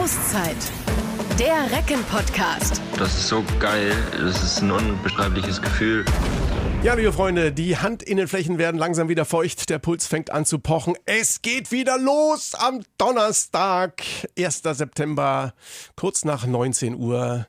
Auszeit. Der Recken-Podcast. Das ist so geil. Das ist ein unbeschreibliches Gefühl. Ja, liebe Freunde, die Handinnenflächen werden langsam wieder feucht. Der Puls fängt an zu pochen. Es geht wieder los am Donnerstag, 1. September, kurz nach 19 Uhr.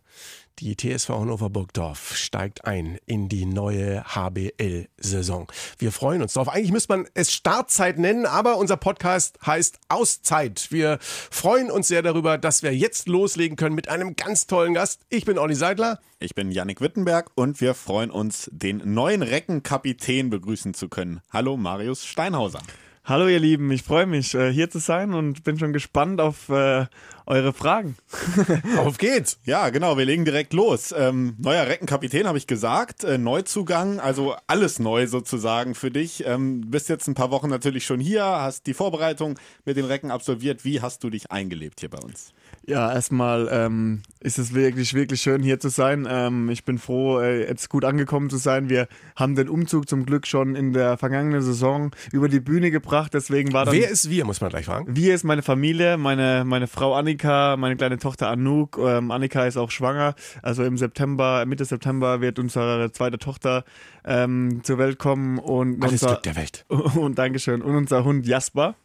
Die TSV Hannover Burgdorf steigt ein in die neue HBL-Saison. Wir freuen uns drauf. Eigentlich müsste man es Startzeit nennen, aber unser Podcast heißt Auszeit. Wir freuen uns sehr darüber, dass wir jetzt loslegen können mit einem ganz tollen Gast. Ich bin Olli Seidler. Ich bin Yannick Wittenberg und wir freuen uns, den neuen Reckenkapitän begrüßen zu können. Hallo Marius Steinhauser. Hallo ihr Lieben, ich freue mich äh, hier zu sein und bin schon gespannt auf äh, eure Fragen. auf geht's! Ja, genau, wir legen direkt los. Ähm, neuer Reckenkapitän habe ich gesagt, äh, Neuzugang, also alles neu sozusagen für dich. Ähm, bist jetzt ein paar Wochen natürlich schon hier, hast die Vorbereitung mit den Recken absolviert. Wie hast du dich eingelebt hier bei uns? Ja, erstmal ähm, ist es wirklich, wirklich schön hier zu sein. Ähm, ich bin froh, äh, jetzt gut angekommen zu sein. Wir haben den Umzug zum Glück schon in der vergangenen Saison über die Bühne gebracht. Deswegen war dann. Wer ist wir, muss man gleich fragen? Wir ist meine Familie, meine, meine Frau Annika, meine kleine Tochter Anouk. Ähm, Annika ist auch schwanger. Also im September, Mitte September wird unsere zweite Tochter ähm, zur Welt kommen. Und Alles unser, Glück der Welt. Und Dankeschön. Und unser Hund Jasper.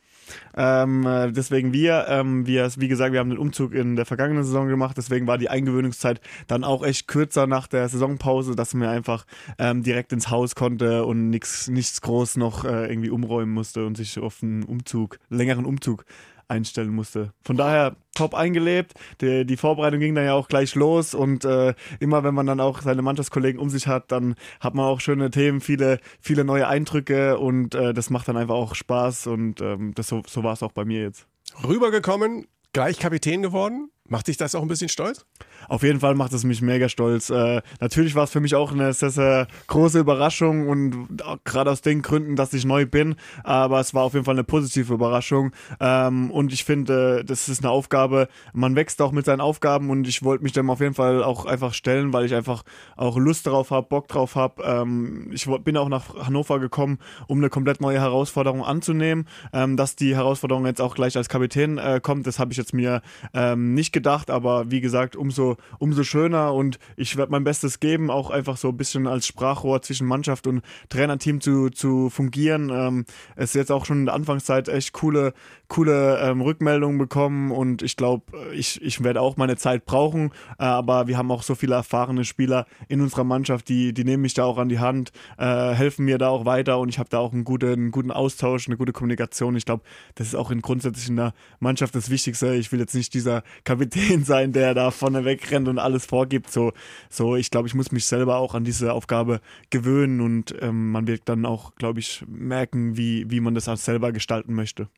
Ähm, äh, deswegen wir, ähm, wir, wie gesagt, wir haben den Umzug in der vergangenen Saison gemacht, deswegen war die Eingewöhnungszeit dann auch echt kürzer nach der Saisonpause, dass man einfach ähm, direkt ins Haus konnte und nichts nichts groß noch äh, irgendwie umräumen musste und sich auf einen Umzug, längeren Umzug einstellen musste. Von daher top eingelebt. Die, die Vorbereitung ging dann ja auch gleich los und äh, immer wenn man dann auch seine Mannschaftskollegen um sich hat, dann hat man auch schöne Themen, viele, viele neue Eindrücke und äh, das macht dann einfach auch Spaß und ähm, das, so, so war es auch bei mir jetzt. Rübergekommen, gleich Kapitän geworden. Macht dich das auch ein bisschen stolz? Auf jeden Fall macht es mich mega stolz. Äh, natürlich war es für mich auch eine sehr, sehr große Überraschung und gerade aus den Gründen, dass ich neu bin, aber es war auf jeden Fall eine positive Überraschung ähm, und ich finde, das ist eine Aufgabe, man wächst auch mit seinen Aufgaben und ich wollte mich dem auf jeden Fall auch einfach stellen, weil ich einfach auch Lust darauf habe, Bock drauf habe. Ähm, ich bin auch nach Hannover gekommen, um eine komplett neue Herausforderung anzunehmen. Ähm, dass die Herausforderung jetzt auch gleich als Kapitän äh, kommt, das habe ich jetzt mir ähm, nicht gedacht, aber wie gesagt, umso, umso schöner und ich werde mein Bestes geben, auch einfach so ein bisschen als Sprachrohr zwischen Mannschaft und Trainerteam zu, zu fungieren. Ähm, es ist jetzt auch schon in der Anfangszeit echt coole, coole ähm, Rückmeldungen bekommen und ich glaube, ich, ich werde auch meine Zeit brauchen, äh, aber wir haben auch so viele erfahrene Spieler in unserer Mannschaft, die, die nehmen mich da auch an die Hand, äh, helfen mir da auch weiter und ich habe da auch einen guten, einen guten Austausch, eine gute Kommunikation. Ich glaube, das ist auch in grundsätzlich in der Mannschaft das Wichtigste. Ich will jetzt nicht dieser Kapitän sein, der da vorne wegrennt und alles vorgibt. So, so ich glaube, ich muss mich selber auch an diese Aufgabe gewöhnen und ähm, man wird dann auch, glaube ich, merken, wie, wie man das auch selber gestalten möchte.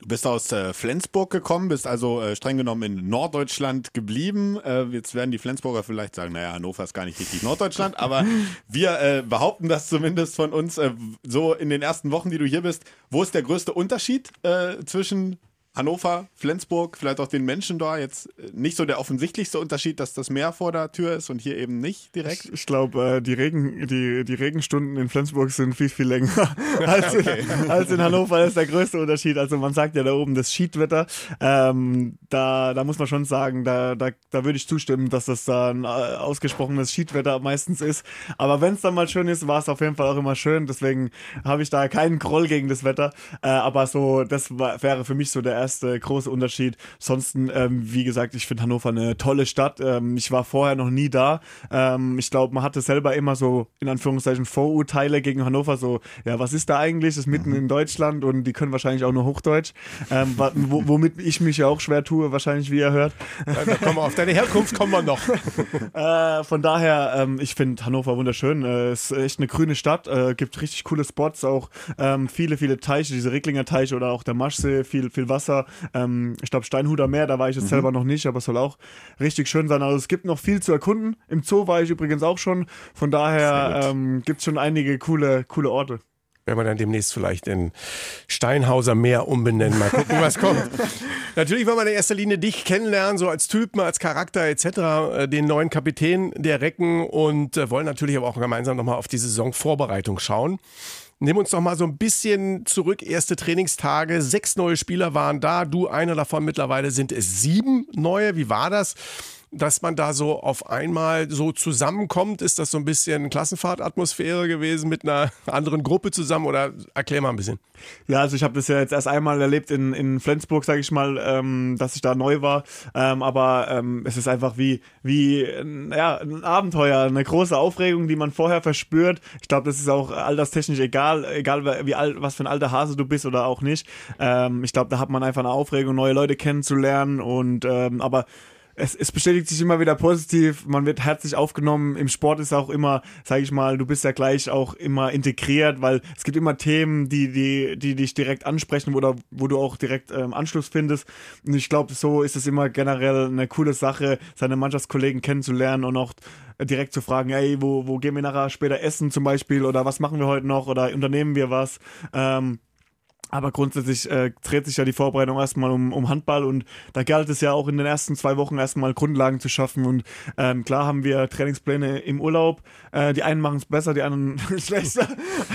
Du bist aus äh, Flensburg gekommen, bist also äh, streng genommen in Norddeutschland geblieben. Äh, jetzt werden die Flensburger vielleicht sagen, naja, Hannover ist gar nicht richtig Norddeutschland, aber wir äh, behaupten das zumindest von uns äh, so in den ersten Wochen, die du hier bist. Wo ist der größte Unterschied äh, zwischen Hannover, Flensburg, vielleicht auch den Menschen da jetzt äh, nicht so der offensichtlichste Unterschied, dass das Meer vor der Tür ist und hier eben nicht direkt? Ich, ich glaube, äh, die, Regen, die, die Regenstunden in Flensburg sind viel, viel länger als, okay. in, als in Hannover. Das ist der größte Unterschied. Also man sagt ja da oben das Schiedwetter. Ähm, da, da muss man schon sagen, da, da, da würde ich zustimmen, dass das da ein äh, ausgesprochenes Schiedwetter meistens ist. Aber wenn es dann mal schön ist, war es auf jeden Fall auch immer schön. Deswegen habe ich da keinen Groll gegen das Wetter. Äh, aber so, das war, wäre für mich so der erste erste große Unterschied. Ansonsten, ähm, wie gesagt, ich finde Hannover eine tolle Stadt. Ähm, ich war vorher noch nie da. Ähm, ich glaube, man hatte selber immer so, in Anführungszeichen, Vorurteile gegen Hannover. So, ja, was ist da eigentlich? Das ist mitten in Deutschland und die können wahrscheinlich auch nur Hochdeutsch. Ähm, womit ich mich ja auch schwer tue, wahrscheinlich, wie ihr hört. Ja, kommen auf deine Herkunft kommen wir noch. äh, von daher, ähm, ich finde Hannover wunderschön. Äh, es ist echt eine grüne Stadt. Äh, gibt richtig coole Spots, auch ähm, viele, viele Teiche, diese Recklinger Teiche oder auch der Maschsee, viel, viel Wasser. Ähm, ich glaube, Steinhuder Meer, da war ich jetzt mhm. selber noch nicht, aber es soll auch richtig schön sein. Also es gibt noch viel zu erkunden. Im Zoo war ich übrigens auch schon. Von daher ähm, gibt es schon einige coole, coole Orte werden wir dann demnächst vielleicht in Steinhauser Meer umbenennen. Mal gucken, was kommt. Natürlich wollen wir in erster Linie dich kennenlernen, so als Typen, als Charakter etc., äh, den neuen Kapitän der Recken und äh, wollen natürlich aber auch gemeinsam nochmal auf die Saisonvorbereitung schauen. Nimm uns doch mal so ein bisschen zurück. Erste Trainingstage, sechs neue Spieler waren da. Du, einer davon mittlerweile sind es sieben neue. Wie war das? Dass man da so auf einmal so zusammenkommt? Ist das so ein bisschen Klassenfahrtatmosphäre gewesen mit einer anderen Gruppe zusammen oder erklär mal ein bisschen. Ja, also ich habe das ja jetzt erst einmal erlebt in, in Flensburg, sage ich mal, ähm, dass ich da neu war. Ähm, aber ähm, es ist einfach wie, wie ja, ein Abenteuer, eine große Aufregung, die man vorher verspürt. Ich glaube, das ist auch alterstechnisch egal, egal wie alt, was für ein alter Hase du bist oder auch nicht. Ähm, ich glaube, da hat man einfach eine Aufregung, neue Leute kennenzulernen und ähm, aber es, es bestätigt sich immer wieder positiv, man wird herzlich aufgenommen. Im Sport ist auch immer, sage ich mal, du bist ja gleich auch immer integriert, weil es gibt immer Themen, die, die, die dich direkt ansprechen oder wo du auch direkt ähm, Anschluss findest. Und ich glaube, so ist es immer generell eine coole Sache, seine Mannschaftskollegen kennenzulernen und auch direkt zu fragen, ey, wo, wo gehen wir nachher später essen zum Beispiel oder was machen wir heute noch oder unternehmen wir was. Ähm, aber grundsätzlich äh, dreht sich ja die Vorbereitung erstmal um, um Handball und da galt es ja auch in den ersten zwei Wochen erstmal Grundlagen zu schaffen. Und ähm, klar haben wir Trainingspläne im Urlaub. Äh, die einen machen es besser, die anderen schlechter.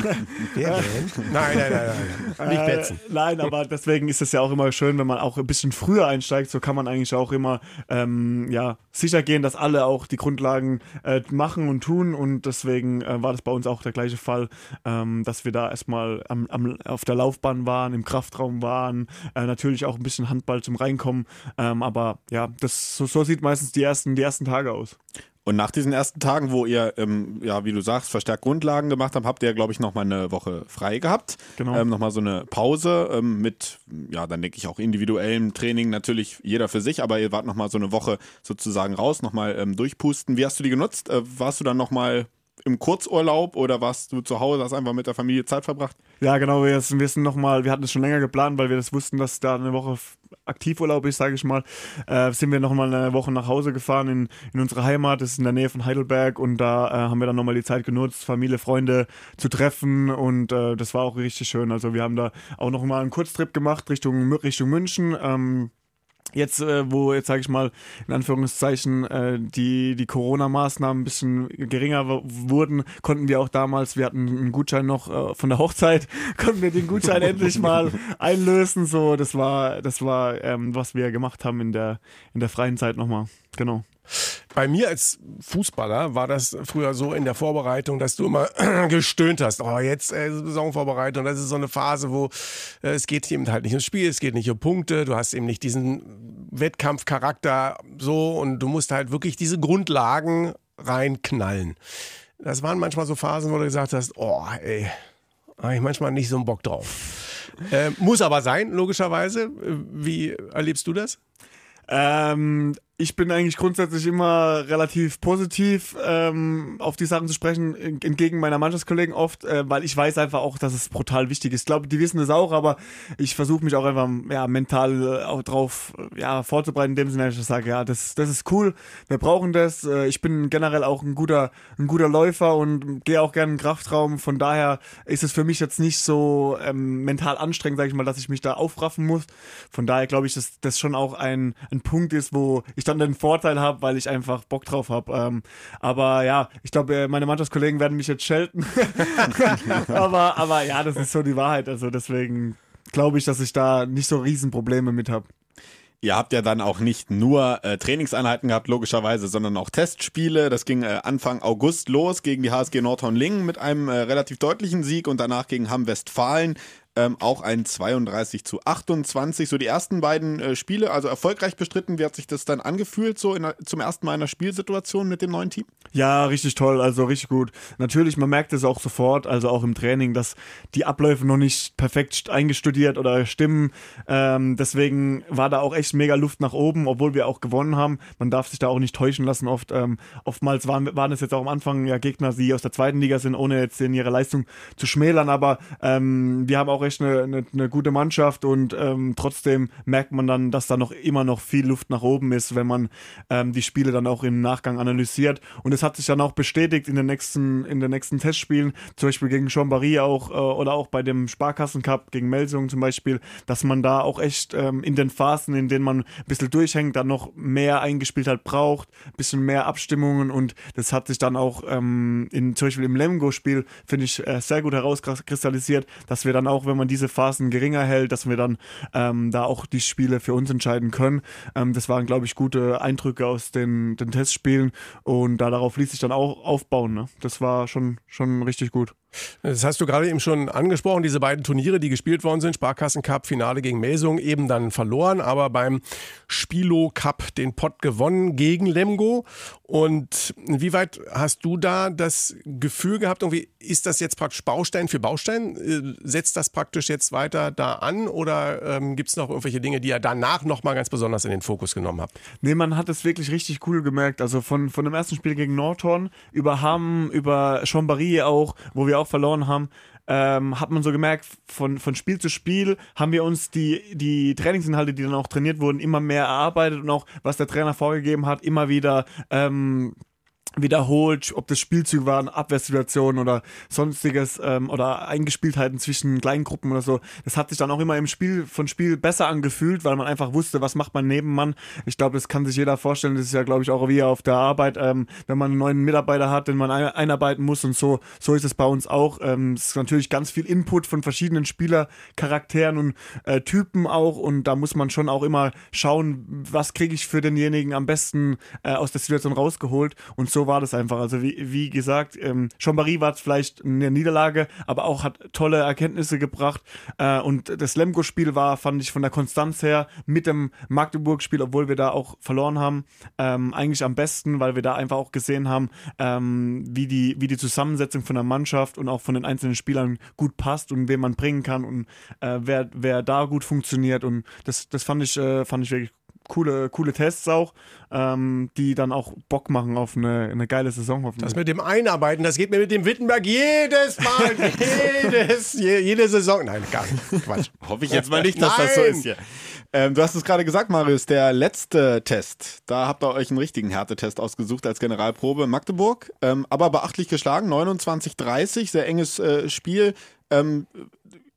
Wer denn? Nein, nein, nein, nein. Nicht Äh, betzen. nein, aber deswegen ist es ja auch immer schön, wenn man auch ein bisschen früher einsteigt. So kann man eigentlich auch immer ähm, ja, sicher gehen, dass alle auch die Grundlagen äh, machen und tun. Und deswegen äh, war das bei uns auch der gleiche Fall, ähm, dass wir da erstmal am, am, auf der Laufbahn waren, im Kraftraum waren, äh, natürlich auch ein bisschen Handball zum Reinkommen. Ähm, aber ja, das, so, so sieht meistens die ersten, die ersten Tage aus. Und nach diesen ersten Tagen, wo ihr, ähm, ja, wie du sagst, verstärkt Grundlagen gemacht habt, habt ihr, glaube ich, nochmal eine Woche frei gehabt. Genau. Ähm, nochmal so eine Pause ähm, mit, ja, dann denke ich auch individuellem Training, natürlich jeder für sich, aber ihr wart nochmal so eine Woche sozusagen raus, nochmal ähm, durchpusten. Wie hast du die genutzt? Äh, warst du dann nochmal im Kurzurlaub oder warst du zu Hause, hast einfach mit der Familie Zeit verbracht? Ja, genau, wir, wir sind mal, wir hatten es schon länger geplant, weil wir das wussten, dass da eine Woche Aktivurlaub ist, sage ich mal. Äh, sind wir noch mal eine Woche nach Hause gefahren in, in unsere Heimat, das ist in der Nähe von Heidelberg und da äh, haben wir dann noch mal die Zeit genutzt, Familie, Freunde zu treffen und äh, das war auch richtig schön. Also wir haben da auch noch mal einen Kurztrip gemacht Richtung, Richtung München. Ähm, Jetzt, äh, wo jetzt sage ich mal in Anführungszeichen äh, die die Corona-Maßnahmen ein bisschen geringer wurden, konnten wir auch damals, wir hatten einen Gutschein noch äh, von der Hochzeit, konnten wir den Gutschein endlich mal einlösen. So, das war das war ähm, was wir gemacht haben in der in der freien Zeit nochmal. Genau. Bei mir als Fußballer war das früher so in der Vorbereitung, dass du immer gestöhnt hast. Oh, jetzt äh, Saisonvorbereitung, das ist so eine Phase, wo äh, es geht eben halt nicht ums Spiel, es geht nicht um Punkte, du hast eben nicht diesen Wettkampfcharakter so und du musst halt wirklich diese Grundlagen reinknallen. Das waren manchmal so Phasen, wo du gesagt hast, oh, ey, habe ich manchmal nicht so einen Bock drauf. Äh, muss aber sein, logischerweise. Wie erlebst du das? Ähm, ich bin eigentlich grundsätzlich immer relativ positiv ähm, auf die Sachen zu sprechen, en- entgegen meiner Mannschaftskollegen oft, äh, weil ich weiß einfach auch, dass es brutal wichtig ist. Ich glaube, die wissen das auch, aber ich versuche mich auch einfach ja, mental äh, auch drauf ja, vorzubereiten, in dem Sinne, dass ich sage, ja, das, das ist cool, wir brauchen das. Äh, ich bin generell auch ein guter, ein guter Läufer und gehe auch gerne in den Kraftraum. Von daher ist es für mich jetzt nicht so ähm, mental anstrengend, sage ich mal, dass ich mich da aufraffen muss. Von daher glaube ich, dass das schon auch ein, ein Punkt ist, wo ich dann den Vorteil habe, weil ich einfach Bock drauf habe. Ähm, aber ja, ich glaube, äh, meine Mannschaftskollegen werden mich jetzt schelten. aber, aber ja, das ist so die Wahrheit. Also deswegen glaube ich, dass ich da nicht so Riesenprobleme mit habe. Ihr habt ja dann auch nicht nur äh, Trainingseinheiten gehabt, logischerweise, sondern auch Testspiele. Das ging äh, Anfang August los gegen die HSG Nordhorn-Lingen mit einem äh, relativ deutlichen Sieg und danach gegen Hamm Westfalen. Ähm, auch ein 32 zu 28. So die ersten beiden äh, Spiele, also erfolgreich bestritten. Wie hat sich das dann angefühlt, so in, der- zum ersten Mal in einer Spielsituation mit dem neuen Team? Ja, richtig toll, also richtig gut. Natürlich, man merkt es auch sofort, also auch im Training, dass die Abläufe noch nicht perfekt st- eingestudiert oder stimmen. Ähm, deswegen war da auch echt mega Luft nach oben, obwohl wir auch gewonnen haben. Man darf sich da auch nicht täuschen lassen. Oft, ähm, oftmals waren, waren es jetzt auch am Anfang ja Gegner, die aus der zweiten Liga sind, ohne jetzt in ihre Leistung zu schmälern. Aber ähm, wir haben auch echt eine, eine, eine gute Mannschaft und ähm, trotzdem merkt man dann, dass da noch immer noch viel Luft nach oben ist, wenn man ähm, die Spiele dann auch im Nachgang analysiert. Und es hat sich dann auch bestätigt in den nächsten, in den nächsten Testspielen, zum Beispiel gegen Chambéry auch äh, oder auch bei dem Sparkassencup gegen Melsungen zum Beispiel, dass man da auch echt ähm, in den Phasen, in denen man ein bisschen durchhängt, dann noch mehr eingespielt hat, braucht, ein bisschen mehr Abstimmungen und das hat sich dann auch ähm, in, zum Beispiel im Lemgo-Spiel, finde ich, äh, sehr gut herauskristallisiert, dass wir dann auch, wenn man diese Phasen geringer hält, dass wir dann ähm, da auch die Spiele für uns entscheiden können. Ähm, das waren, glaube ich, gute Eindrücke aus den, den Testspielen und da darauf ließ sich dann auch aufbauen. Ne? Das war schon, schon richtig gut. Das hast du gerade eben schon angesprochen, diese beiden Turniere, die gespielt worden sind, Sparkassen Cup, Finale gegen Melsung, eben dann verloren, aber beim Spilo Cup den Pott gewonnen gegen Lemgo. Und inwieweit hast du da das Gefühl gehabt, irgendwie ist das jetzt praktisch Baustein für Baustein? Äh, setzt das praktisch jetzt weiter da an oder ähm, gibt es noch irgendwelche Dinge, die ihr danach nochmal ganz besonders in den Fokus genommen habt? Nee, man hat es wirklich richtig cool gemerkt. Also von, von dem ersten Spiel gegen Nordhorn über Hamm, über Chambéry auch, wo wir auch verloren haben, ähm, hat man so gemerkt, von, von Spiel zu Spiel haben wir uns die, die Trainingsinhalte, die dann auch trainiert wurden, immer mehr erarbeitet und auch, was der Trainer vorgegeben hat, immer wieder ähm, wiederholt, ob das Spielzüge waren, Abwehrsituationen oder sonstiges ähm, oder Eingespieltheiten zwischen Kleingruppen oder so. Das hat sich dann auch immer im Spiel von Spiel besser angefühlt, weil man einfach wusste, was macht man neben Mann. Ich glaube, das kann sich jeder vorstellen. Das ist ja, glaube ich, auch wie auf der Arbeit, ähm, wenn man einen neuen Mitarbeiter hat, den man einarbeiten muss und so. So ist es bei uns auch. Ähm, es ist natürlich ganz viel Input von verschiedenen Spielercharakteren und äh, Typen auch und da muss man schon auch immer schauen, was kriege ich für denjenigen am besten äh, aus der Situation rausgeholt und so war das einfach. Also wie, wie gesagt, ähm, Chambéry war vielleicht eine Niederlage, aber auch hat tolle Erkenntnisse gebracht. Äh, und das Lemgo-Spiel war, fand ich von der Konstanz her mit dem Magdeburg-Spiel, obwohl wir da auch verloren haben, ähm, eigentlich am besten, weil wir da einfach auch gesehen haben, ähm, wie, die, wie die Zusammensetzung von der Mannschaft und auch von den einzelnen Spielern gut passt und wen man bringen kann und äh, wer, wer da gut funktioniert. Und das, das fand ich, äh, fand ich wirklich coole, coole Tests auch, ähm, die dann auch Bock machen auf eine, eine geile Saison hoffentlich. Das mit dem Einarbeiten, das geht mir mit dem Wittenberg jedes Mal, jedes, je, jede Saison. Nein, gar nicht. Quatsch. Hoffe ich jetzt mal nicht, dass Nein. das so ist hier. Ähm, du hast es gerade gesagt, Marius, der letzte Test, da habt ihr euch einen richtigen Härtetest ausgesucht als Generalprobe in Magdeburg, ähm, aber beachtlich geschlagen, 29-30, sehr enges äh, Spiel. Ähm,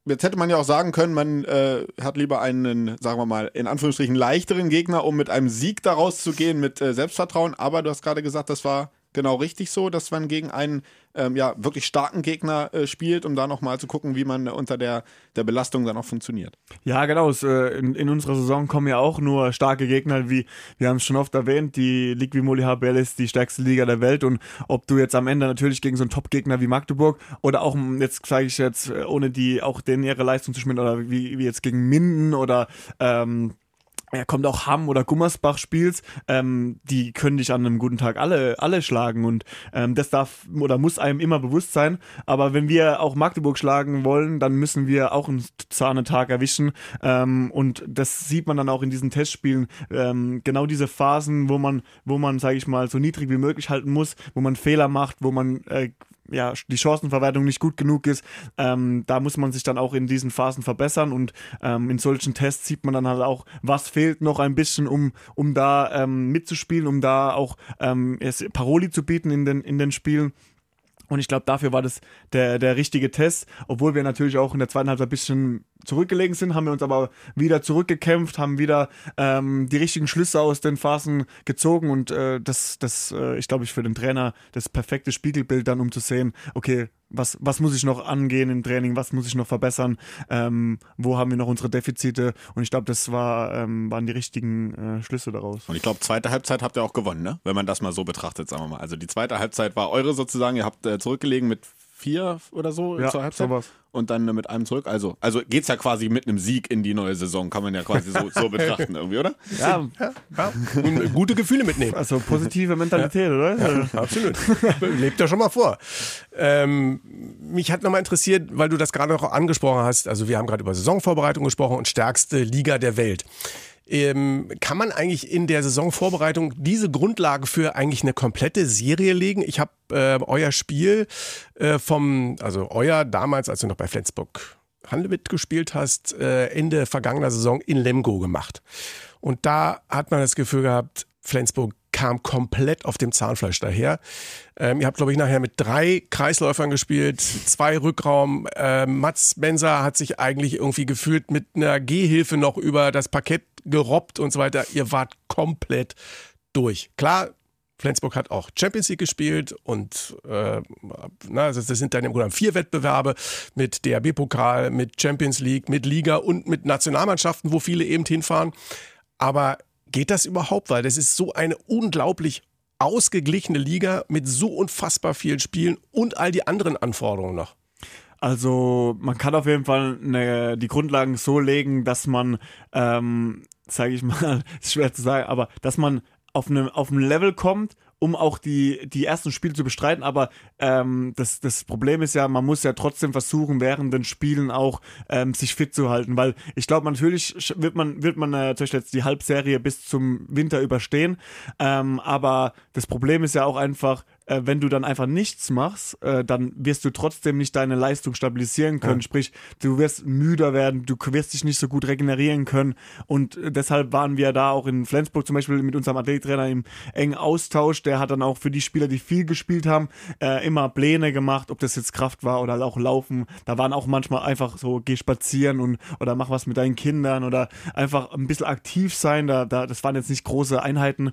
Jetzt hätte man ja auch sagen können, man äh, hat lieber einen, sagen wir mal, in Anführungsstrichen leichteren Gegner, um mit einem Sieg daraus zu gehen, mit äh, Selbstvertrauen. Aber du hast gerade gesagt, das war genau richtig so, dass man gegen einen ähm, ja, wirklich starken Gegner äh, spielt, um da nochmal zu gucken, wie man unter der, der Belastung dann auch funktioniert. Ja, genau. Es, äh, in, in unserer Saison kommen ja auch nur starke Gegner, wie wir haben es schon oft erwähnt, die Ligue Vimoli HBL ist die stärkste Liga der Welt und ob du jetzt am Ende natürlich gegen so einen Top-Gegner wie Magdeburg oder auch, jetzt sage ich jetzt, äh, ohne die auch denen ihre Leistung zu schmieren oder wie, wie jetzt gegen Minden oder ähm, ja, kommt auch Hamm oder Gummersbach spielst, ähm, die können dich an einem guten Tag alle, alle schlagen und ähm, das darf oder muss einem immer bewusst sein. Aber wenn wir auch Magdeburg schlagen wollen, dann müssen wir auch einen Zahnetag erwischen ähm, und das sieht man dann auch in diesen Testspielen. Ähm, genau diese Phasen, wo man, wo man, sage ich mal, so niedrig wie möglich halten muss, wo man Fehler macht, wo man äh, ja, die Chancenverwertung nicht gut genug ist. Ähm, da muss man sich dann auch in diesen Phasen verbessern und ähm, in solchen Tests sieht man dann halt auch, was fehlt noch ein bisschen, um, um da ähm, mitzuspielen, um da auch ähm, Paroli zu bieten in den, in den Spielen. Und ich glaube, dafür war das der, der richtige Test, obwohl wir natürlich auch in der zweiten Halbzeit ein bisschen zurückgelegen sind, haben wir uns aber wieder zurückgekämpft, haben wieder ähm, die richtigen Schlüsse aus den Phasen gezogen und äh, das, das äh, ich glaube ich, für den Trainer das perfekte Spiegelbild dann, um zu sehen, okay, was, was muss ich noch angehen im Training, was muss ich noch verbessern, ähm, wo haben wir noch unsere Defizite und ich glaube, das war, ähm, waren die richtigen äh, Schlüsse daraus. Und ich glaube, zweite Halbzeit habt ihr auch gewonnen, ne? wenn man das mal so betrachtet, sagen wir mal. Also die zweite Halbzeit war eure sozusagen, ihr habt äh, zurückgelegen mit vier oder so ja, zur Halbzeit. Sowas. Und dann mit einem zurück. Also, also geht es ja quasi mit einem Sieg in die neue Saison, kann man ja quasi so, so betrachten irgendwie, oder? Ja, ja, ja. Und gute Gefühle mitnehmen. Also positive Mentalität, oder? Ja, absolut. Lebt ja schon mal vor. Ähm, mich hat nochmal interessiert, weil du das gerade noch angesprochen hast. Also wir haben gerade über Saisonvorbereitung gesprochen und stärkste Liga der Welt. Ähm, kann man eigentlich in der Saisonvorbereitung diese Grundlage für eigentlich eine komplette Serie legen? Ich habe äh, euer Spiel äh, vom, also euer damals, als du noch bei Flensburg Handewitt gespielt hast, äh, Ende vergangener Saison in Lemgo gemacht. Und da hat man das Gefühl gehabt, Flensburg kam komplett auf dem Zahnfleisch daher. Ähm, ihr habt, glaube ich, nachher mit drei Kreisläufern gespielt, zwei Rückraum. Ähm, Mats Benser hat sich eigentlich irgendwie gefühlt mit einer Gehhilfe noch über das Parkett gerobbt und so weiter. Ihr wart komplett durch. Klar, Flensburg hat auch Champions League gespielt und äh, na, das, sind dann im Grunde vier Wettbewerbe mit DRB-Pokal, mit Champions League, mit Liga und mit Nationalmannschaften, wo viele eben hinfahren. Aber geht das überhaupt? Weil das ist so eine unglaublich ausgeglichene Liga mit so unfassbar vielen Spielen und all die anderen Anforderungen noch. Also man kann auf jeden Fall eine, die Grundlagen so legen, dass man, ähm, sage ich mal, ist schwer zu sagen, aber dass man auf einem auf ein Level kommt, um auch die, die ersten Spiele zu bestreiten. Aber ähm, das, das Problem ist ja, man muss ja trotzdem versuchen, während den Spielen auch ähm, sich fit zu halten. Weil ich glaube, natürlich wird man, wird man äh, zum Beispiel jetzt die Halbserie bis zum Winter überstehen. Ähm, aber das Problem ist ja auch einfach, äh, wenn du dann einfach nichts machst, äh, dann wirst du trotzdem nicht deine Leistung stabilisieren können. Ja. Sprich, du wirst müder werden, du wirst dich nicht so gut regenerieren können. Und äh, deshalb waren wir da auch in Flensburg zum Beispiel mit unserem Athletiktrainer im engen Austausch. Der hat dann auch für die Spieler, die viel gespielt haben, äh, immer Pläne gemacht, ob das jetzt Kraft war oder auch Laufen. Da waren auch manchmal einfach so, geh spazieren und oder mach was mit deinen Kindern oder einfach ein bisschen aktiv sein. Da, da, das waren jetzt nicht große Einheiten.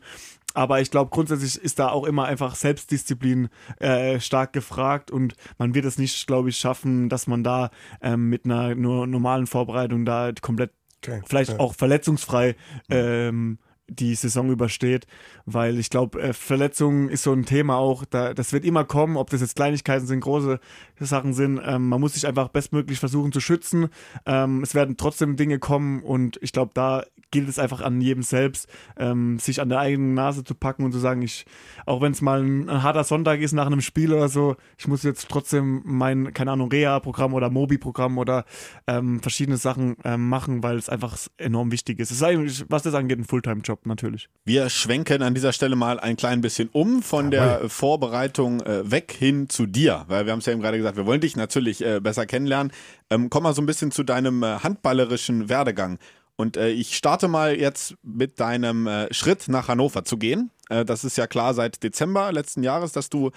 Aber ich glaube, grundsätzlich ist da auch immer einfach Selbstdisziplin äh, stark gefragt und man wird es nicht, glaube ich, schaffen, dass man da ähm, mit einer nur normalen Vorbereitung da komplett okay. vielleicht ja. auch verletzungsfrei ähm, die Saison übersteht, weil ich glaube, äh, Verletzungen ist so ein Thema auch, da, das wird immer kommen, ob das jetzt Kleinigkeiten sind, große Sachen sind. Ähm, man muss sich einfach bestmöglich versuchen zu schützen. Ähm, es werden trotzdem Dinge kommen und ich glaube, da gilt es einfach an jedem selbst, ähm, sich an der eigenen Nase zu packen und zu sagen, ich, auch wenn es mal ein, ein, harter Sonntag ist nach einem Spiel oder so, ich muss jetzt trotzdem mein, keine Ahnung, Reha-Programm oder Mobi-Programm oder ähm, verschiedene Sachen ähm, machen, weil es einfach enorm wichtig ist. Es ist eigentlich, was das angeht, ein Fulltime-Job natürlich. Wir schwenken an dieser Stelle mal ein klein bisschen um von Jawohl. der Vorbereitung äh, weg hin zu dir, weil wir haben es ja eben gerade gesagt, wir wollen dich natürlich äh, besser kennenlernen. Ähm, komm mal so ein bisschen zu deinem äh, handballerischen Werdegang. Und äh, ich starte mal jetzt mit deinem äh, Schritt nach Hannover zu gehen. Äh, das ist ja klar seit Dezember letzten Jahres, dass du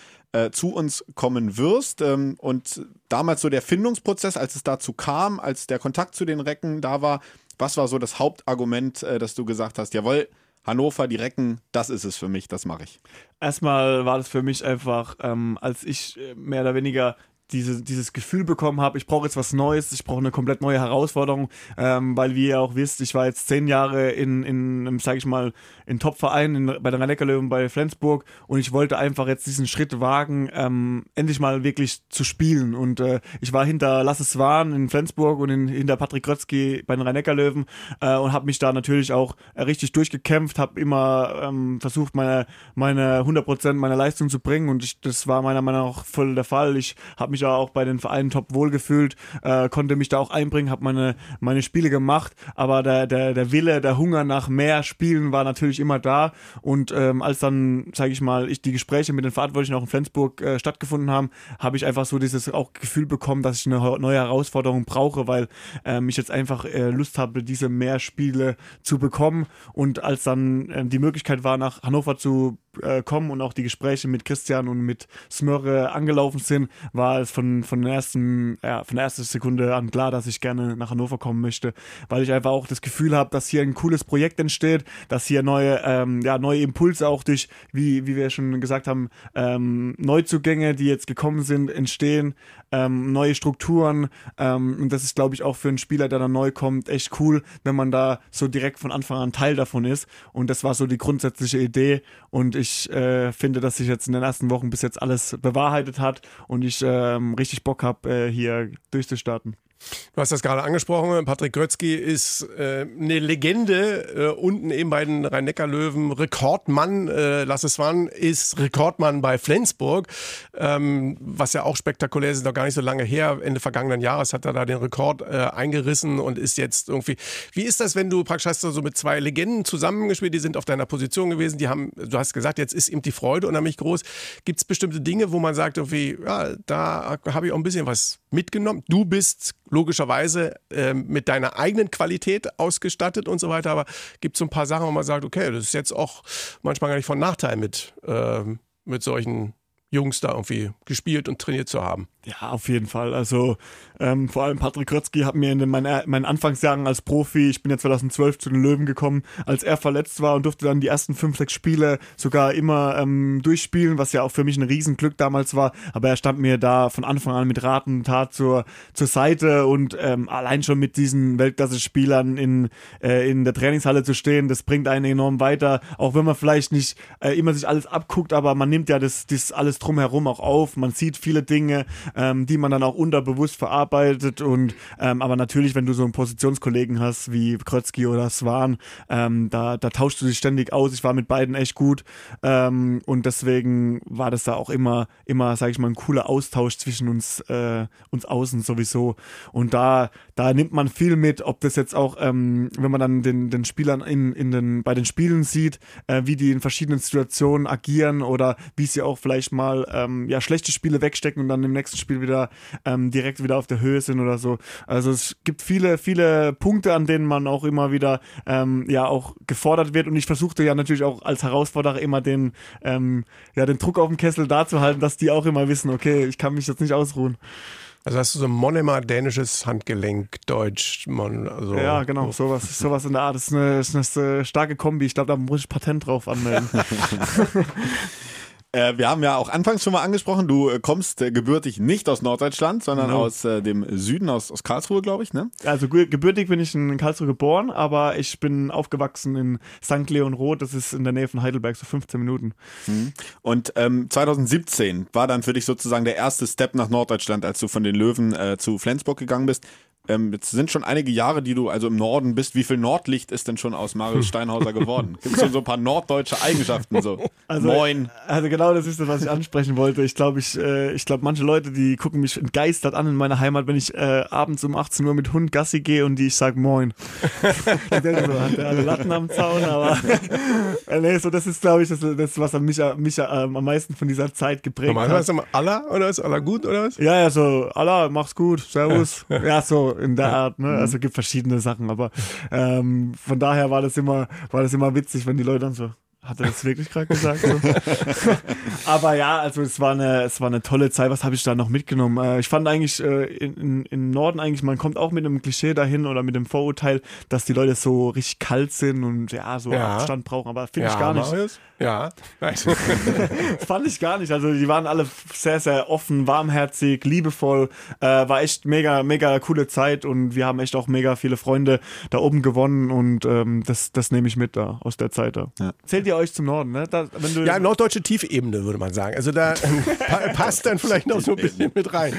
zu uns kommen wirst. Ähm, und damals so der Findungsprozess, als es dazu kam, als der Kontakt zu den Recken da war, was war so das Hauptargument, äh, dass du gesagt hast, jawohl, Hannover, die Recken, das ist es für mich, das mache ich. Erstmal war das für mich einfach, ähm, als ich äh, mehr oder weniger diese, dieses Gefühl bekommen habe, ich brauche jetzt was Neues, ich brauche eine komplett neue Herausforderung, ähm, weil wie ihr auch wisst, ich war jetzt zehn Jahre in, in sage ich mal, in Top-Vereinen bei den rhein bei Flensburg und ich wollte einfach jetzt diesen Schritt wagen, ähm, endlich mal wirklich zu spielen und äh, ich war hinter Lasse Swan in Flensburg und in, hinter Patrick Krötzky bei den rhein löwen äh, und habe mich da natürlich auch richtig durchgekämpft, habe immer ähm, versucht, meine, meine 100% meiner Leistung zu bringen und ich, das war meiner Meinung nach voll der Fall. Ich habe mich ja auch bei den Vereinen top wohlgefühlt, äh, konnte mich da auch einbringen, habe meine, meine Spiele gemacht, aber der, der, der Wille, der Hunger nach mehr Spielen war natürlich immer da. Und ähm, als dann, sage ich mal, ich die Gespräche mit den Verantwortlichen auch in Flensburg äh, stattgefunden haben, habe ich einfach so dieses auch Gefühl bekommen, dass ich eine neue Herausforderung brauche, weil ähm, ich jetzt einfach äh, Lust habe, diese mehr Spiele zu bekommen. Und als dann äh, die Möglichkeit war, nach Hannover zu äh, kommen und auch die Gespräche mit Christian und mit Smörre angelaufen sind, war es von, von, der ersten, ja, von der ersten Sekunde an klar, dass ich gerne nach Hannover kommen möchte, weil ich einfach auch das Gefühl habe, dass hier ein cooles Projekt entsteht, dass hier neue, ähm, ja, neue Impulse auch durch, wie, wie wir schon gesagt haben, ähm, Neuzugänge, die jetzt gekommen sind, entstehen, ähm, neue Strukturen ähm, und das ist, glaube ich, auch für einen Spieler, der da neu kommt, echt cool, wenn man da so direkt von Anfang an Teil davon ist und das war so die grundsätzliche Idee und ich äh, finde, dass sich jetzt in den ersten Wochen bis jetzt alles bewahrheitet hat und ich ähm, richtig Bock habe, äh, hier durchzustarten. Du hast das gerade angesprochen. Patrick Grötzky ist äh, eine Legende äh, unten eben bei den Rhein-Neckar-Löwen. Rekordmann. Äh, Lasse Swan ist Rekordmann bei Flensburg. Ähm, was ja auch spektakulär ist, ist noch gar nicht so lange her. Ende vergangenen Jahres hat er da den Rekord äh, eingerissen und ist jetzt irgendwie. Wie ist das, wenn du praktisch hast du so mit zwei Legenden zusammengespielt, die sind auf deiner Position gewesen, die haben, du hast gesagt, jetzt ist ihm die Freude unheimlich groß. Gibt es bestimmte Dinge, wo man sagt, irgendwie, ja, da habe ich auch ein bisschen was mitgenommen. Du bist logischerweise äh, mit deiner eigenen Qualität ausgestattet und so weiter, aber gibt es so ein paar Sachen, wo man sagt, okay, das ist jetzt auch manchmal gar nicht von Nachteil mit, äh, mit solchen Jungs da irgendwie gespielt und trainiert zu haben. Ja, auf jeden Fall. Also ähm, vor allem Patrick Rötzky hat mir in den, meinen, meinen Anfangsjahren als Profi, ich bin ja 2012 zu den Löwen gekommen, als er verletzt war und durfte dann die ersten fünf, sechs Spiele sogar immer ähm, durchspielen, was ja auch für mich ein Riesenglück damals war. Aber er stand mir da von Anfang an mit Rat und Tat zur, zur Seite und ähm, allein schon mit diesen Weltklasse-Spielern in, äh, in der Trainingshalle zu stehen, das bringt einen enorm weiter. Auch wenn man vielleicht nicht äh, immer sich alles abguckt, aber man nimmt ja das, das alles drumherum auch auf. Man sieht viele Dinge, ähm, die man dann auch unterbewusst verarbeitet. Und ähm, aber natürlich, wenn du so einen Positionskollegen hast wie Krötzky oder Swan, ähm, da, da tauschst du dich ständig aus. Ich war mit beiden echt gut ähm, und deswegen war das da auch immer, immer, sag ich mal, ein cooler Austausch zwischen uns, äh, uns außen sowieso. Und da, da nimmt man viel mit, ob das jetzt auch, ähm, wenn man dann den, den Spielern in, in den, bei den Spielen sieht, äh, wie die in verschiedenen Situationen agieren oder wie sie auch vielleicht mal ähm, ja schlechte Spiele wegstecken und dann im nächsten Spiel wieder ähm, direkt wieder auf der Höhe sind oder so. Also es gibt viele, viele Punkte, an denen man auch immer wieder ähm, ja auch gefordert wird. Und ich versuchte ja natürlich auch als Herausforderer immer den, ähm, ja, den Druck auf dem Kessel da zu halten, dass die auch immer wissen, okay, ich kann mich jetzt nicht ausruhen. Also hast du so ein Monomer dänisches Handgelenk, Deutsch, Mon, also Ja, genau, sowas, sowas in der Art. Das ist eine, das ist eine starke Kombi. Ich glaube, da muss ich Patent drauf anmelden. Äh, wir haben ja auch anfangs schon mal angesprochen, du äh, kommst äh, gebürtig nicht aus Norddeutschland, sondern No. aus dem Süden, aus, aus Karlsruhe, glaube ich, ne? Also ge- gebürtig bin ich in Karlsruhe geboren, aber ich bin aufgewachsen in St. Leon Roth, das ist in der Nähe von Heidelberg, so 15 Minuten. Und ähm, 2017 war dann für dich sozusagen der erste Step nach Norddeutschland, als du von den Löwen zu Flensburg gegangen bist. Ähm, jetzt sind schon einige Jahre, die du also im Norden bist. Wie viel Nordlicht ist denn schon aus Marius Steinhauser geworden? Gibt es schon so ein paar norddeutsche Eigenschaften? So Also, Moin. Also genau das ist das, was ich ansprechen wollte. Ich glaube, ich, äh, ich glaube, manche Leute, die gucken mich entgeistert an in meiner Heimat, wenn ich äh, abends um 18 Uhr mit Hund Gassi gehe und die ich sag Moin. so, hat der alle Latten am Zaun, aber äh, nee, so das ist, glaube ich, das, das was mich, mich ähm, am meisten von dieser Zeit geprägt hat. immer Allah oder ist Allah gut oder was? Ja, ja, so, Allah, mach's gut, Servus. Ja, so in der Art, ne? Also gibt verschiedene Sachen, aber ähm, von daher war das immer, war das immer witzig, wenn die Leute dann so. Hat er das wirklich gerade gesagt? So? aber ja, also es war eine, es war eine tolle Zeit. Was habe ich da noch mitgenommen? Äh, ich fand eigentlich äh, in, in, im Norden eigentlich, man kommt auch mit einem Klischee dahin oder mit dem Vorurteil, dass die Leute so richtig kalt sind und ja, so Ja. Abstand brauchen. Aber finde ich gar nicht. Marius? Ja. Fand ich gar nicht. Also die waren alle sehr, sehr offen, warmherzig, liebevoll. Äh, war echt mega, mega coole Zeit und wir haben echt auch mega viele Freunde da oben gewonnen und ähm, das, das nehme ich mit da aus der Zeit da. Ja. Zählt ihr euch zum Norden, ne? Da, Ja, norddeutsche Tiefebene, würde man sagen. Also da pa passt dann vielleicht noch so ein bisschen mit rein.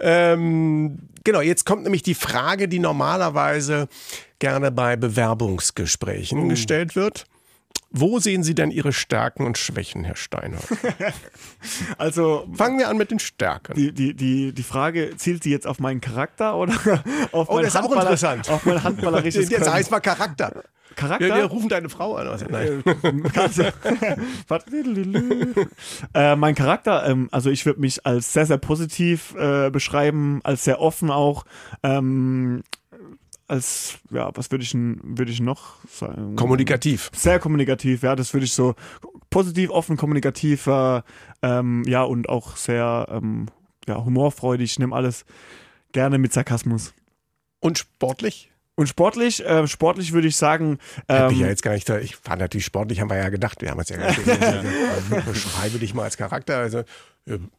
Ähm, genau, jetzt kommt nämlich die Frage, die normalerweise gerne bei Bewerbungsgesprächen gestellt wird. Wo sehen Sie denn Ihre Stärken und Schwächen, Herr Steinhardt? also Fangen wir an mit den Stärken. die, die, die, die Frage, zielt sie jetzt auf meinen Charakter oder auf Oh, mein das ist auch interessant. Auf mein handballerisches Jetzt heißt mal Charakter. Charakter? Wir, wir rufen deine Frau an. Also, nein. Äh, mein Charakter, ähm, also ich würde mich als sehr, sehr positiv äh, beschreiben, als sehr offen auch. Ähm, als, ja, was würde ich, würde ich noch sagen? Kommunikativ. Sehr kommunikativ, ja, das würde ich so positiv, offen, kommunikativ, äh, ähm, ja, und auch sehr ähm, ja, humorfreudig. Ich nehme alles gerne mit Sarkasmus. Und sportlich? Und sportlich, äh, sportlich würde ich sagen, Ähm, ich ja jetzt gar nicht da. Ich war natürlich sportlich, haben wir ja gedacht. Wir haben es ja gar nicht Beschreibe dich mal als Charakter. Also,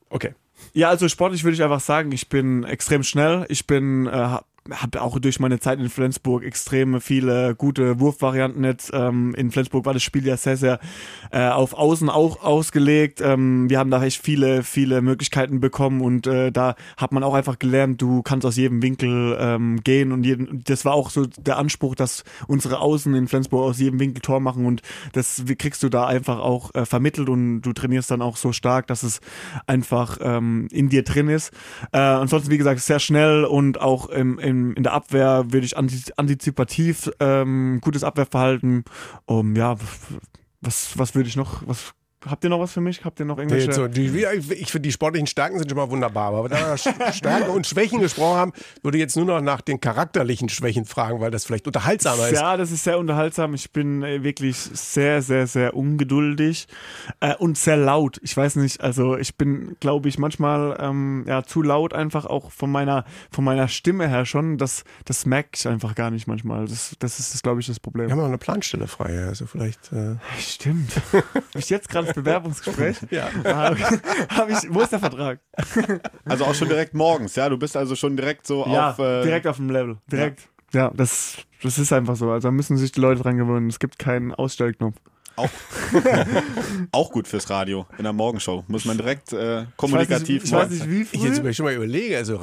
okay. Ja, also sportlich würde ich einfach sagen, ich bin extrem schnell. Ich bin, äh, habe hab auch durch meine Zeit in Flensburg extrem viele gute Wurfvarianten jetzt. Ähm, in Flensburg war das Spiel ja sehr, sehr äh, auf Außen auch ausgelegt. Ähm, wir haben da echt viele, viele Möglichkeiten bekommen und äh, da hat man auch einfach gelernt, du kannst aus jedem Winkel ähm, gehen und jeden, das war auch so der Anspruch, dass unsere Außen in Flensburg aus jedem Winkel Tor machen und das kriegst du da einfach auch äh, vermittelt und du trainierst dann auch so stark, dass es einfach ähm, in dir drin ist. Äh, ansonsten, wie gesagt, sehr schnell und auch im, im, in der Abwehr würde ich antiz- antizipativ ähm, gutes Abwehrverhalten. Um, ja, was, was würde ich noch, was Habt ihr noch was für mich? Habt ihr noch irgendwelche? Nee, so, die, ich finde, die sportlichen Stärken sind schon mal wunderbar. Aber da wir Stärken und Schwächen gesprochen haben, würde ich jetzt nur noch nach den charakterlichen Schwächen fragen, weil das vielleicht unterhaltsamer ist. Ja, das ist sehr unterhaltsam. Ich bin äh, wirklich sehr, sehr, sehr ungeduldig äh, und sehr laut. Ich weiß nicht, also ich bin, glaube ich, manchmal ähm, ja, zu laut einfach auch von meiner, von meiner Stimme her schon. Das, das merke ich einfach gar nicht manchmal. Das, das ist, glaube ich, das Problem. Wir haben noch eine Planstelle frei, also vielleicht. Äh Stimmt. Ich jetzt gerade Bewerbungsgespräch? ja. Ah, Hab ich, wo ist der Vertrag? Also auch schon direkt morgens, ja? Du bist also schon direkt so ja, auf. Äh, direkt auf dem Level. Direkt. Ja, ja das, das ist einfach so. Also da müssen sich die Leute dran gewöhnen. Es gibt keinen Ausstellknopf. Auch, auch gut fürs Radio in der Morgenshow. Muss man direkt äh, kommunikativ Ich weiß nicht, ich weiß nicht wie Ich früh. jetzt schon mal überlege, also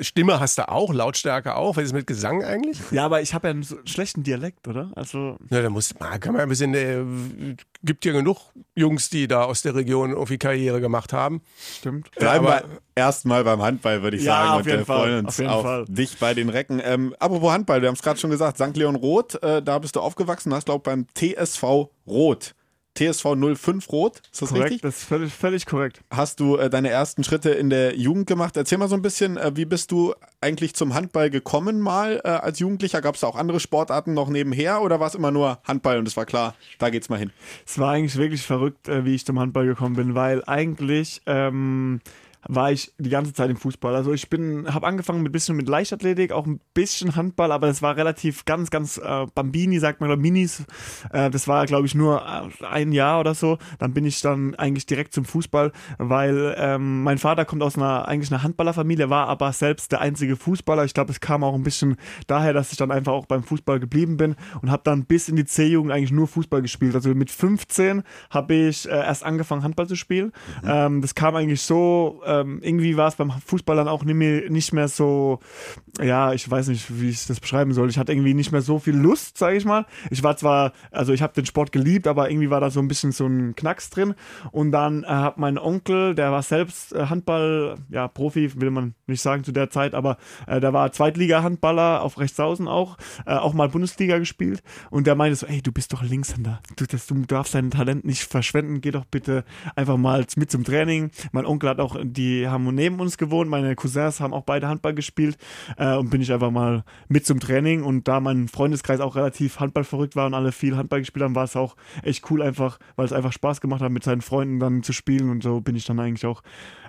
Stimme hast du auch, Lautstärke auch, was ist mit Gesang eigentlich? Ja, aber ich habe ja einen so schlechten Dialekt, oder? Also Ja, da muss man, kann man ein bisschen, äh, gibt ja genug Jungs, die da aus der Region irgendwie Karriere gemacht haben. stimmt. Bleiben wir erstmal beim Handball, würde ich Ja, sagen. auf und jeden Fall, freuen uns auf jeden auf Fall. dich bei den Recken. Ähm, apropos Handball, wir haben es gerade schon gesagt, St. Leon Roth, äh, da bist du aufgewachsen, hast glaube beim TSV Roth. TSV 05 Rot, ist das Korrekt, richtig? das ist völlig, völlig korrekt. Hast du äh, deine ersten Schritte in der Jugend gemacht? Erzähl mal so ein bisschen, äh, wie bist du eigentlich zum Handball gekommen mal äh, als Jugendlicher? Gab es da auch andere Sportarten noch nebenher oder war es immer nur Handball und es war klar, da geht's mal hin? Es war eigentlich wirklich verrückt, äh, wie ich zum Handball gekommen bin, weil eigentlich ähm, war ich die ganze Zeit im Fußball. Also ich bin, habe angefangen mit bisschen mit Leichtathletik, auch ein bisschen Handball, aber das war relativ ganz, ganz äh, Bambini, sagt man, oder Minis. Äh, das war, glaube ich, nur äh, ein Jahr oder so. Dann bin ich dann eigentlich direkt zum Fußball, weil ähm, mein Vater kommt aus einer eigentlich einer Handballerfamilie, war aber selbst der einzige Fußballer. Ich glaube, es kam auch ein bisschen daher, dass ich dann einfach auch beim Fußball geblieben bin und habe dann bis in die C-Jugend eigentlich nur Fußball gespielt. Also mit 15 habe ich äh, erst angefangen Handball zu spielen. Ähm, das kam eigentlich so, ähm, irgendwie war es beim Fußball dann auch nicht mehr, so, ja, ich weiß nicht, wie ich das beschreiben soll. Ich hatte irgendwie nicht mehr so viel Lust, sage ich mal. Ich war zwar, also ich habe den Sport geliebt, aber irgendwie war da so ein bisschen so ein Knacks drin. Und dann äh, hat mein Onkel, der war selbst äh, Handball, ja, Profi, will man nicht sagen zu der Zeit, aber äh, der war Zweitliga-Handballer auf Rechtshausen auch, äh, auch mal Bundesliga gespielt. Und der meinte so, ey, du bist doch Linkshänder. Du, das, du darfst dein Talent nicht verschwenden. Geh doch bitte einfach mal mit zum Training. Mein Onkel hat auch, die haben neben uns gewohnt. Meine Cousins haben auch beide Handball gespielt. Äh, und bin ich einfach mal mit zum Training. Und da mein Freundeskreis auch relativ handballverrückt war und alle viel Handball gespielt haben, war es auch echt cool einfach, weil es einfach Spaß gemacht hat, mit seinen Freunden dann zu spielen. Und so bin ich dann eigentlich auch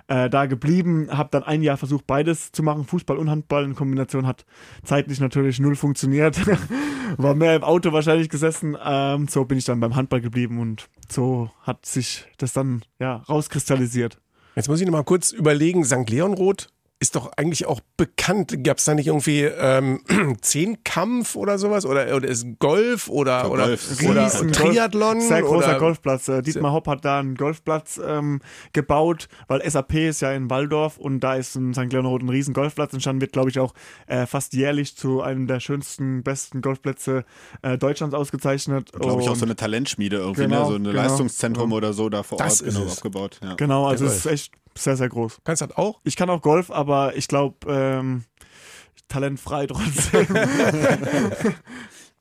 äh, da geblieben, habe dann ein Jahr versucht, beides zu machen, Fußball und Handball in Kombination hat zeitlich natürlich null funktioniert. War mehr im Auto wahrscheinlich gesessen. Ähm, so bin ich dann beim Handball geblieben und so hat sich das dann ja rauskristallisiert. Jetzt muss ich noch mal kurz überlegen, St. Leonroth ist doch eigentlich auch bekannt. Gab es da nicht irgendwie ähm, Zehnkampf oder sowas? Oder, oder ist Golf oder, Ja, oder, Golf. oder Riesen Triathlon? Sehr großer oder, Golfplatz. Äh, Dietmar Hopp hat da einen Golfplatz ähm, gebaut, weil SAP ist ja in Waldorf und da ist in St. Leonrod ein riesen Golfplatz entstanden, wird glaube ich auch äh, fast jährlich zu einem der schönsten, besten Golfplätze äh, Deutschlands ausgezeichnet. Glaube ich auch so eine Talentschmiede irgendwie, Genau, ne? so ein genau, Leistungszentrum oder so da vor Das Ort genau aufgebaut. Ja. Genau, also es ist echt sehr, sehr groß. Kannst du das auch? Ich kann auch Golf, aber ich glaube, ähm, talentfrei trotzdem.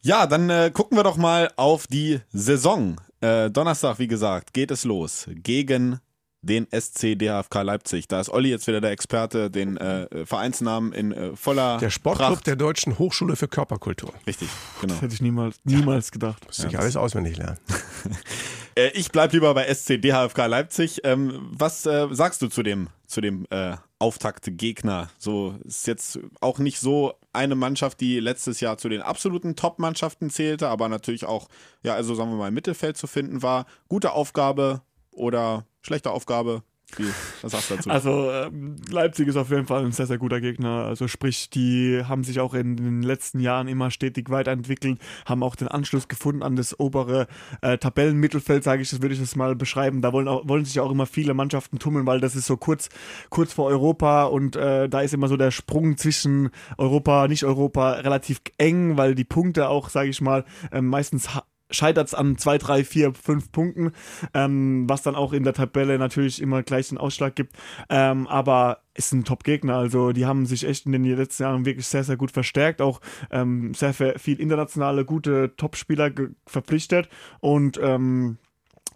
Ja, dann äh, gucken wir doch mal auf die Saison. Äh, Donnerstag, wie gesagt, geht es los gegen den SC DHFK Leipzig. Da ist Olli jetzt wieder der Experte, den äh, Vereinsnamen in äh, voller Der Sportclub Pracht. der Deutschen Hochschule für Körperkultur. Richtig, genau. Das hätte ich niemals, niemals gedacht. Muss ich alles auswendig lernen. Äh, ich bleib lieber bei SC DHFK Leipzig. Ähm, was äh, sagst du zu dem, zu dem äh, Auftaktgegner? So ist jetzt auch nicht so eine Mannschaft, die letztes Jahr zu den absoluten Top-Mannschaften zählte, aber natürlich auch, ja, also sagen wir mal, im Mittelfeld zu finden war. Gute Aufgabe oder schlechte Aufgabe? Wie, was sagst du dazu? Also ähm, Leipzig ist auf jeden Fall ein sehr, sehr guter Gegner. Also sprich, die haben sich auch in den letzten Jahren immer stetig weiterentwickelt, haben auch den Anschluss gefunden an das obere äh, Tabellenmittelfeld, sage ich, das würde ich das mal beschreiben. Da wollen, auch, wollen sich auch immer viele Mannschaften tummeln, weil das ist so kurz, kurz vor Europa und äh, da ist immer so der Sprung zwischen Europa, nicht Europa relativ eng, weil die Punkte auch, sage ich mal, äh, meistens scheitert es an zwei, drei, vier, fünf Punkten, ähm, was dann auch in der Tabelle natürlich immer gleich den Ausschlag gibt. Ähm, aber ist ein Top-Gegner. Also die haben sich echt in den letzten Jahren wirklich sehr, sehr gut verstärkt, auch ähm, sehr viel internationale, gute Top-Spieler verpflichtet und ähm,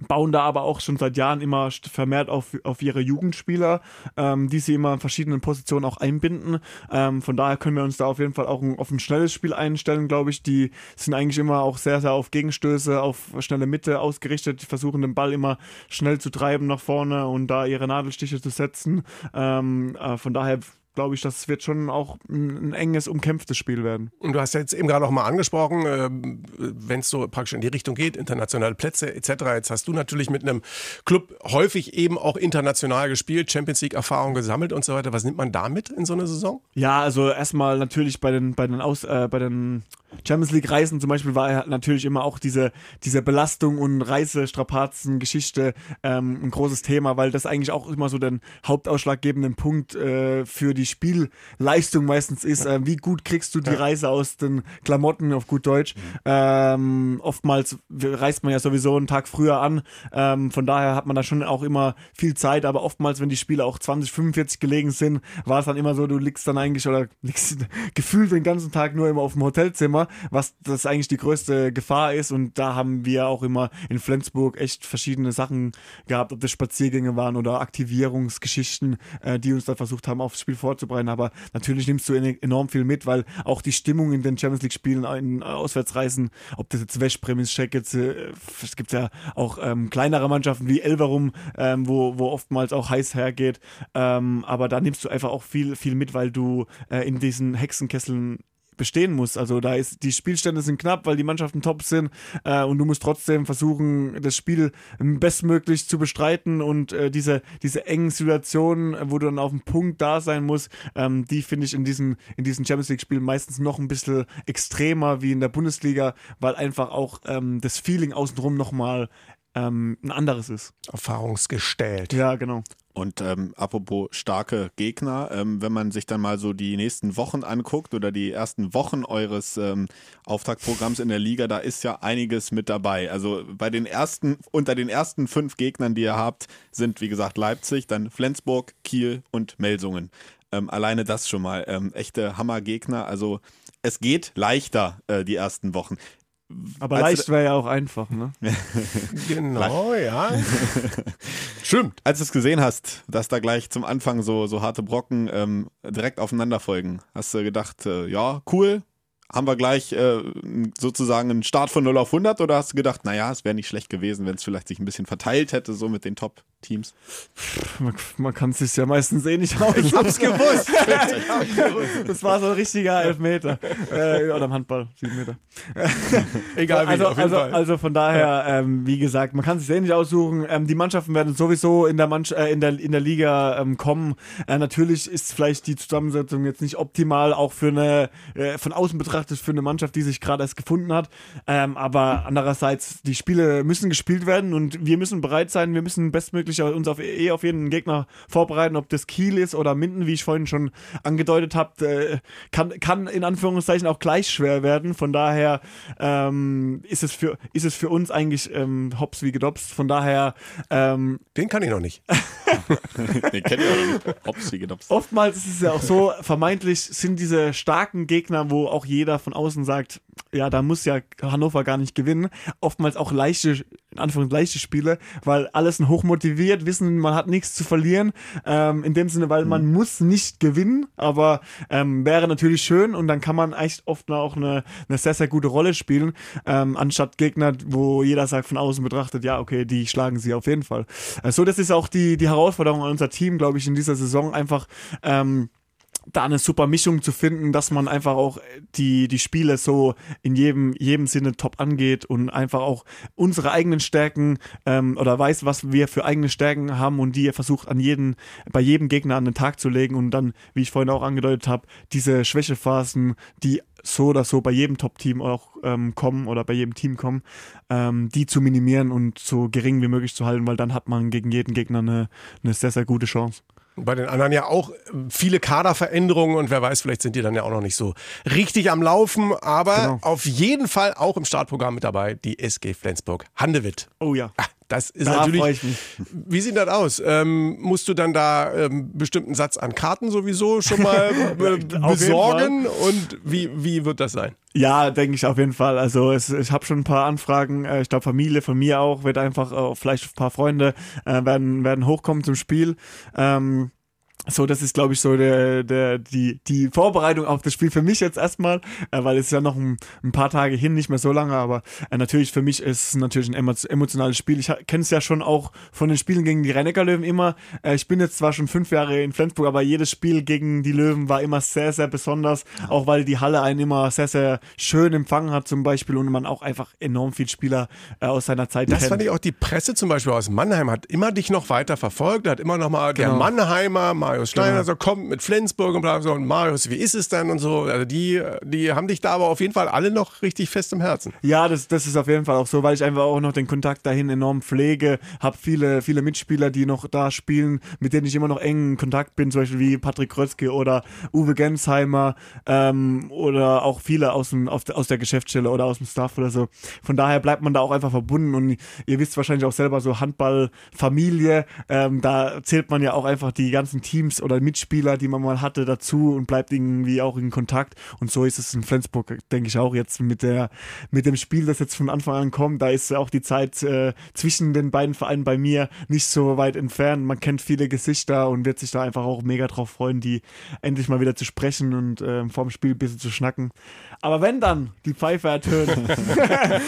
bauen da aber auch schon seit Jahren immer vermehrt auf, auf ihre Jugendspieler, ähm, die sie immer in verschiedenen Positionen auch einbinden. Ähm, von daher können wir uns da auf jeden Fall auch ein, auf ein schnelles Spiel einstellen, glaube ich. Die sind eigentlich immer auch sehr, sehr auf Gegenstöße, auf schnelle Mitte ausgerichtet. Die versuchen den Ball immer schnell zu treiben nach vorne und da ihre Nadelstiche zu setzen. Ähm, äh, von daher glaube ich, das wird schon auch ein, ein, enges, umkämpftes Spiel werden. Und du hast ja jetzt eben gerade auch mal angesprochen, äh, wenn es so praktisch in die Richtung geht, internationale Plätze etc. Jetzt hast du natürlich mit einem Club häufig eben auch international gespielt, Champions League Erfahrung gesammelt und so weiter. Was nimmt man damit in so eine Saison? Ja, also erstmal natürlich bei den bei den Aus äh, bei den Champions League Reisen zum Beispiel war natürlich immer auch diese, diese Belastung und Reisestrapazen Geschichte ähm, ein großes Thema, weil das eigentlich auch immer so den hauptausschlaggebenden Punkt äh, für die Spielleistung meistens ist. Äh, wie gut kriegst du die Reise aus den Klamotten auf gut Deutsch? Ähm, oftmals reist man ja sowieso einen Tag früher an, ähm, von daher hat man da schon auch immer viel Zeit, aber oftmals, wenn die Spiele auch 20, 45 gelegen sind, war es dann immer so, du liegst dann eigentlich oder liegst gefühlt den ganzen Tag nur immer auf dem Hotelzimmer was das eigentlich die größte Gefahr ist. Und da haben wir auch immer in Flensburg echt verschiedene Sachen gehabt, ob das Spaziergänge waren oder Aktivierungsgeschichten, äh, die uns da versucht haben, aufs Spiel vorzubereiten. Aber natürlich nimmst du enorm viel mit, weil auch die Stimmung in den Champions League-Spielen, in Auswärtsreisen, ob das jetzt Westpremis, Check jetzt, äh, es gibt ja auch ähm, kleinere Mannschaften wie Elverum, ähm, wo, wo oftmals auch heiß hergeht. Ähm, aber da nimmst du einfach auch viel, viel mit, weil du äh, in diesen Hexenkesseln bestehen muss. Also da ist die Spielstände sind knapp, weil die Mannschaften top sind äh, und du musst trotzdem versuchen, das Spiel bestmöglich zu bestreiten und äh, diese, diese engen Situationen, wo du dann auf dem Punkt da sein musst, ähm, die finde ich in diesen, in diesen Champions League-Spielen meistens noch ein bisschen extremer wie in der Bundesliga, weil einfach auch ähm, das Feeling außenrum nochmal ähm, ein anderes ist. Erfahrungsgestellt. Ja, genau. Und ähm, apropos starke Gegner, ähm, wenn man sich dann mal so die nächsten Wochen anguckt oder die ersten Wochen eures ähm, Auftaktprogramms in der Liga, da ist ja einiges mit dabei. Also bei den ersten, unter den ersten fünf Gegnern, die ihr habt, sind wie gesagt Leipzig, dann Flensburg, Kiel und Melsungen. Ähm, alleine das schon mal. Ähm, echte Hammergegner. Also es geht leichter äh, die ersten Wochen. Aber leicht wäre ja auch einfach, ne? genau, ja. Stimmt. Als du es gesehen hast, dass da gleich zum Anfang so, so harte Brocken ähm, direkt aufeinander folgen, hast du gedacht, äh, ja, cool, haben wir gleich äh, sozusagen einen Start von 0 auf 100 oder hast du gedacht, naja, es wäre nicht schlecht gewesen, wenn es vielleicht sich ein bisschen verteilt hätte, so mit den Top-Teams? Man, man kann es sich ja meistens eh nicht aus. Ich hab's gewusst. das war so ein richtiger Elfmeter. Äh, oder im Handball, sieben Meter. Egal wie, also, auf jeden also, Fall. also von daher, ähm, wie gesagt, man kann es sich eh nicht aussuchen. Ähm, die Mannschaften werden sowieso in der, Mannschaft, äh, in der, in der Liga ähm, kommen. Äh, natürlich ist vielleicht die Zusammensetzung jetzt nicht optimal, auch für eine, äh, von außen betrachtet betrachtet für eine Mannschaft, die sich gerade erst gefunden hat. Ähm, aber andererseits, die Spiele müssen gespielt werden und wir müssen bereit sein, wir müssen bestmöglich uns auf, eh auf jeden Gegner vorbereiten, ob das Kiel ist oder Minden, wie ich vorhin schon angedeutet habe, äh, kann, kann in Anführungszeichen auch gleich schwer werden. Von daher ähm, ist, es für, ist es für uns eigentlich ähm, hops wie gedopst. Von daher. Ähm, Den kann ich noch nicht. Den kenne ich auch noch nicht. Hops wie gedopst. Oftmals ist es ja auch so, vermeintlich sind diese starken Gegner, wo auch jeder von außen sagt, ja, da muss ja Hannover gar nicht gewinnen. Oftmals auch leichte, in Anführungszeichen leichte Spiele, weil alles hochmotiviert, wissen, man hat nichts zu verlieren. Ähm, in dem Sinne, weil man mhm. muss nicht gewinnen, aber ähm, wäre natürlich schön und dann kann man echt oft auch eine, eine sehr, sehr gute Rolle spielen, ähm, anstatt Gegner, wo jeder sagt von außen betrachtet, ja, okay, die schlagen sie auf jeden Fall. So, also das ist auch die, die Herausforderung an unser Team, glaube ich, in dieser Saison einfach, ähm, da eine super Mischung zu finden, dass man einfach auch die, die Spiele so in jedem, jedem Sinne top angeht und einfach auch unsere eigenen Stärken ähm, oder weiß, was wir für eigene Stärken haben und die er versucht an jeden, bei jedem Gegner an den Tag zu legen und dann, wie ich vorhin auch angedeutet habe, diese Schwächephasen, die so oder so bei jedem Top-Team auch ähm, kommen oder bei jedem Team kommen, ähm, die zu minimieren und so gering wie möglich zu halten, weil dann hat man gegen jeden Gegner eine, eine sehr, sehr gute Chance. Bei den anderen ja auch viele Kaderveränderungen und wer weiß, vielleicht sind die dann ja auch noch nicht so richtig am Laufen, aber genau. auf jeden Fall auch im Startprogramm mit dabei die SG Flensburg Handewitt. Oh ja. Das ist Da natürlich. Wie sieht das aus? Ähm, musst du dann da ähm, bestimmten Satz an Karten sowieso schon mal äh, besorgen? Und wie, wie wird das sein? Ja, denke ich auf jeden Fall. Also es, ich habe schon ein paar Anfragen. Äh, Ich glaube, Familie von mir auch wird einfach, äh, vielleicht ein paar Freunde werden, werden hochkommen zum Spiel. Ähm, so, das ist, glaube ich, so der, der, die, die Vorbereitung auf das Spiel für mich jetzt erstmal, äh, weil es ist ja noch ein, ein paar Tage hin, nicht mehr so lange, aber äh, natürlich für mich ist es natürlich ein emo emotionales Spiel. Ich kenne es ja schon auch von den Spielen gegen die Rennecker Löwen immer. Äh, ich bin jetzt zwar schon fünf Jahre in Flensburg, aber jedes Spiel gegen die Löwen war immer sehr, sehr besonders, auch weil die Halle einen immer sehr, sehr schön empfangen hat zum Beispiel und man auch einfach enorm viel Spieler äh, aus seiner Zeit Das kennt. fand ich auch die Presse zum Beispiel aus Mannheim hat immer dich noch weiter verfolgt, hat immer noch mal der Genau. Mannheimer, Marius Steiner, Genau. so kommt mit Flensburg und bla so und Marius, wie ist es denn und so. Also die, die haben dich da aber auf jeden Fall alle noch richtig fest im Herzen. Ja, das, das ist auf jeden Fall auch so, weil ich einfach auch noch den Kontakt dahin enorm pflege. Hab viele, viele Mitspieler, die noch da spielen, mit denen ich immer noch eng in Kontakt bin, zum Beispiel wie Patrick Krötzke oder Uwe Gensheimer ähm, oder auch viele aus, dem, auf, der- aus der Geschäftsstelle oder aus dem Staff oder so. Von daher bleibt man da auch einfach verbunden und ihr wisst wahrscheinlich auch selber so Handballfamilie, ähm, da zählt man ja auch einfach die ganzen Teams oder Mitspieler, die man mal hatte, dazu und bleibt irgendwie auch in Kontakt. Und so ist es in Flensburg, denke ich auch jetzt mit der mit dem Spiel, das jetzt von Anfang an kommt. Da ist auch die Zeit äh, zwischen den beiden Vereinen bei mir nicht so weit entfernt. Man kennt viele Gesichter und wird sich da einfach auch mega drauf freuen, die endlich mal wieder zu sprechen und ähm, vorm Spiel ein bisschen zu schnacken. Aber wenn dann die Pfeife ertönt, dann,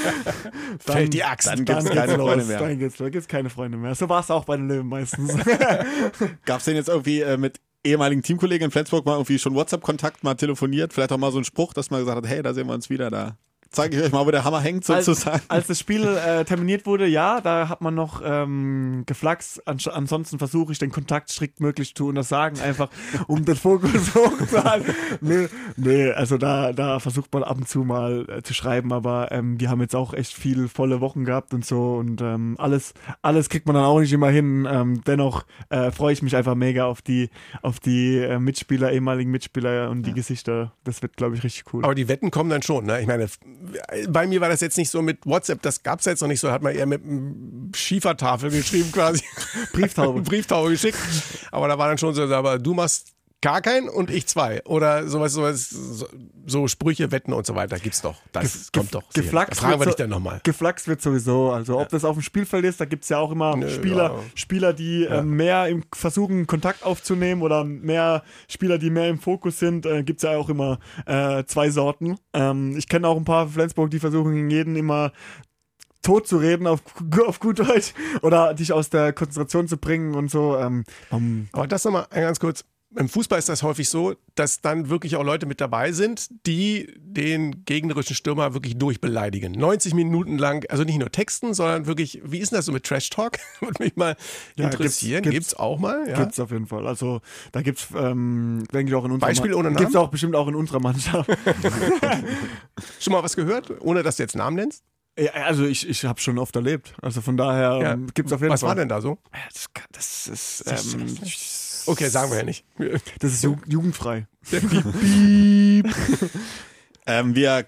Fällt die Axt. Dann gibt's keine los, Freunde mehr. Dann dann gibt's keine Freunde mehr. So war es auch bei den Löwen meistens. Gab es denn jetzt irgendwie äh, mit ehemaligen Teamkollegen in Flensburg mal irgendwie schon WhatsApp-Kontakt, mal telefoniert? Vielleicht auch mal so ein Spruch, dass man gesagt hat, hey, da sehen wir uns wieder, da zeige ich euch mal, wo der Hammer hängt sozusagen. Als, als das Spiel äh, terminiert wurde, ja, da hat man noch ähm, geflaxt. Ans ansonsten versuche ich den Kontakt strikt möglich zu untersagen, einfach um den Fokus hochzuhalten. Nee, nee, also da, da versucht man ab und zu mal äh, zu schreiben, aber ähm, wir haben jetzt auch echt viel volle Wochen gehabt und so und ähm, alles, alles kriegt man dann auch nicht immer hin. Ähm, dennoch äh, freue ich mich einfach mega auf die, auf die äh, Mitspieler, ehemaligen Mitspieler und die Gesichter. Das wird, glaube ich, richtig cool. Aber die Wetten kommen dann schon. Ne? Ich meine, bei mir war das jetzt nicht so mit WhatsApp, das gab es jetzt noch nicht so, hat man eher mit Schiefertafel geschrieben quasi. Brieftaube. Brieftaube geschickt. Aber da war dann schon so, aber du machst gar keinen und ich zwei. Oder sowas, sowas so, so Sprüche, Wetten und so weiter gibt's doch. Das kommt doch. Geflaxt fragen wir wird dich so- dann nochmal. Geflaxt wird sowieso. Also ob das auf dem Spielfeld ist, da gibt es ja auch immer Nö, Spieler, ja. Spieler, die äh, mehr im versuchen, Kontakt aufzunehmen oder mehr Spieler, die mehr im Fokus sind, äh, gibt es ja auch immer äh, zwei Sorten. Ähm, ich kenne auch ein paar Flensburg, die versuchen jeden immer tot zu reden auf, auf gut Deutsch oder dich aus der Konzentration zu bringen und so. Ähm, um, Aber das nochmal ganz kurz. Im Fußball ist das häufig so, dass dann wirklich auch Leute mit dabei sind, die den gegnerischen Stürmer wirklich durchbeleidigen. 90 Minuten lang, also nicht nur texten, sondern wirklich, wie ist denn das so mit Trash Talk? Würde mich mal Ja, interessieren. gibt's- Gibt's, auch mal? Ja. Gibt's auf jeden Fall. Also da gibt's, ähm, denke ich auch in unserer Beispiel ohne Namen? Gibt's auch bestimmt auch in unserer Mannschaft. Schon mal was gehört, ohne dass du jetzt Namen nennst? Ja, also ich, ich habe schon oft erlebt. Also von daher Ja. ähm, gibt's auf jeden was Fall. war denn da so? Das, das ist, ähm, Okay, sagen wir ja nicht. das ist ju jugendfrei. Ähm, wir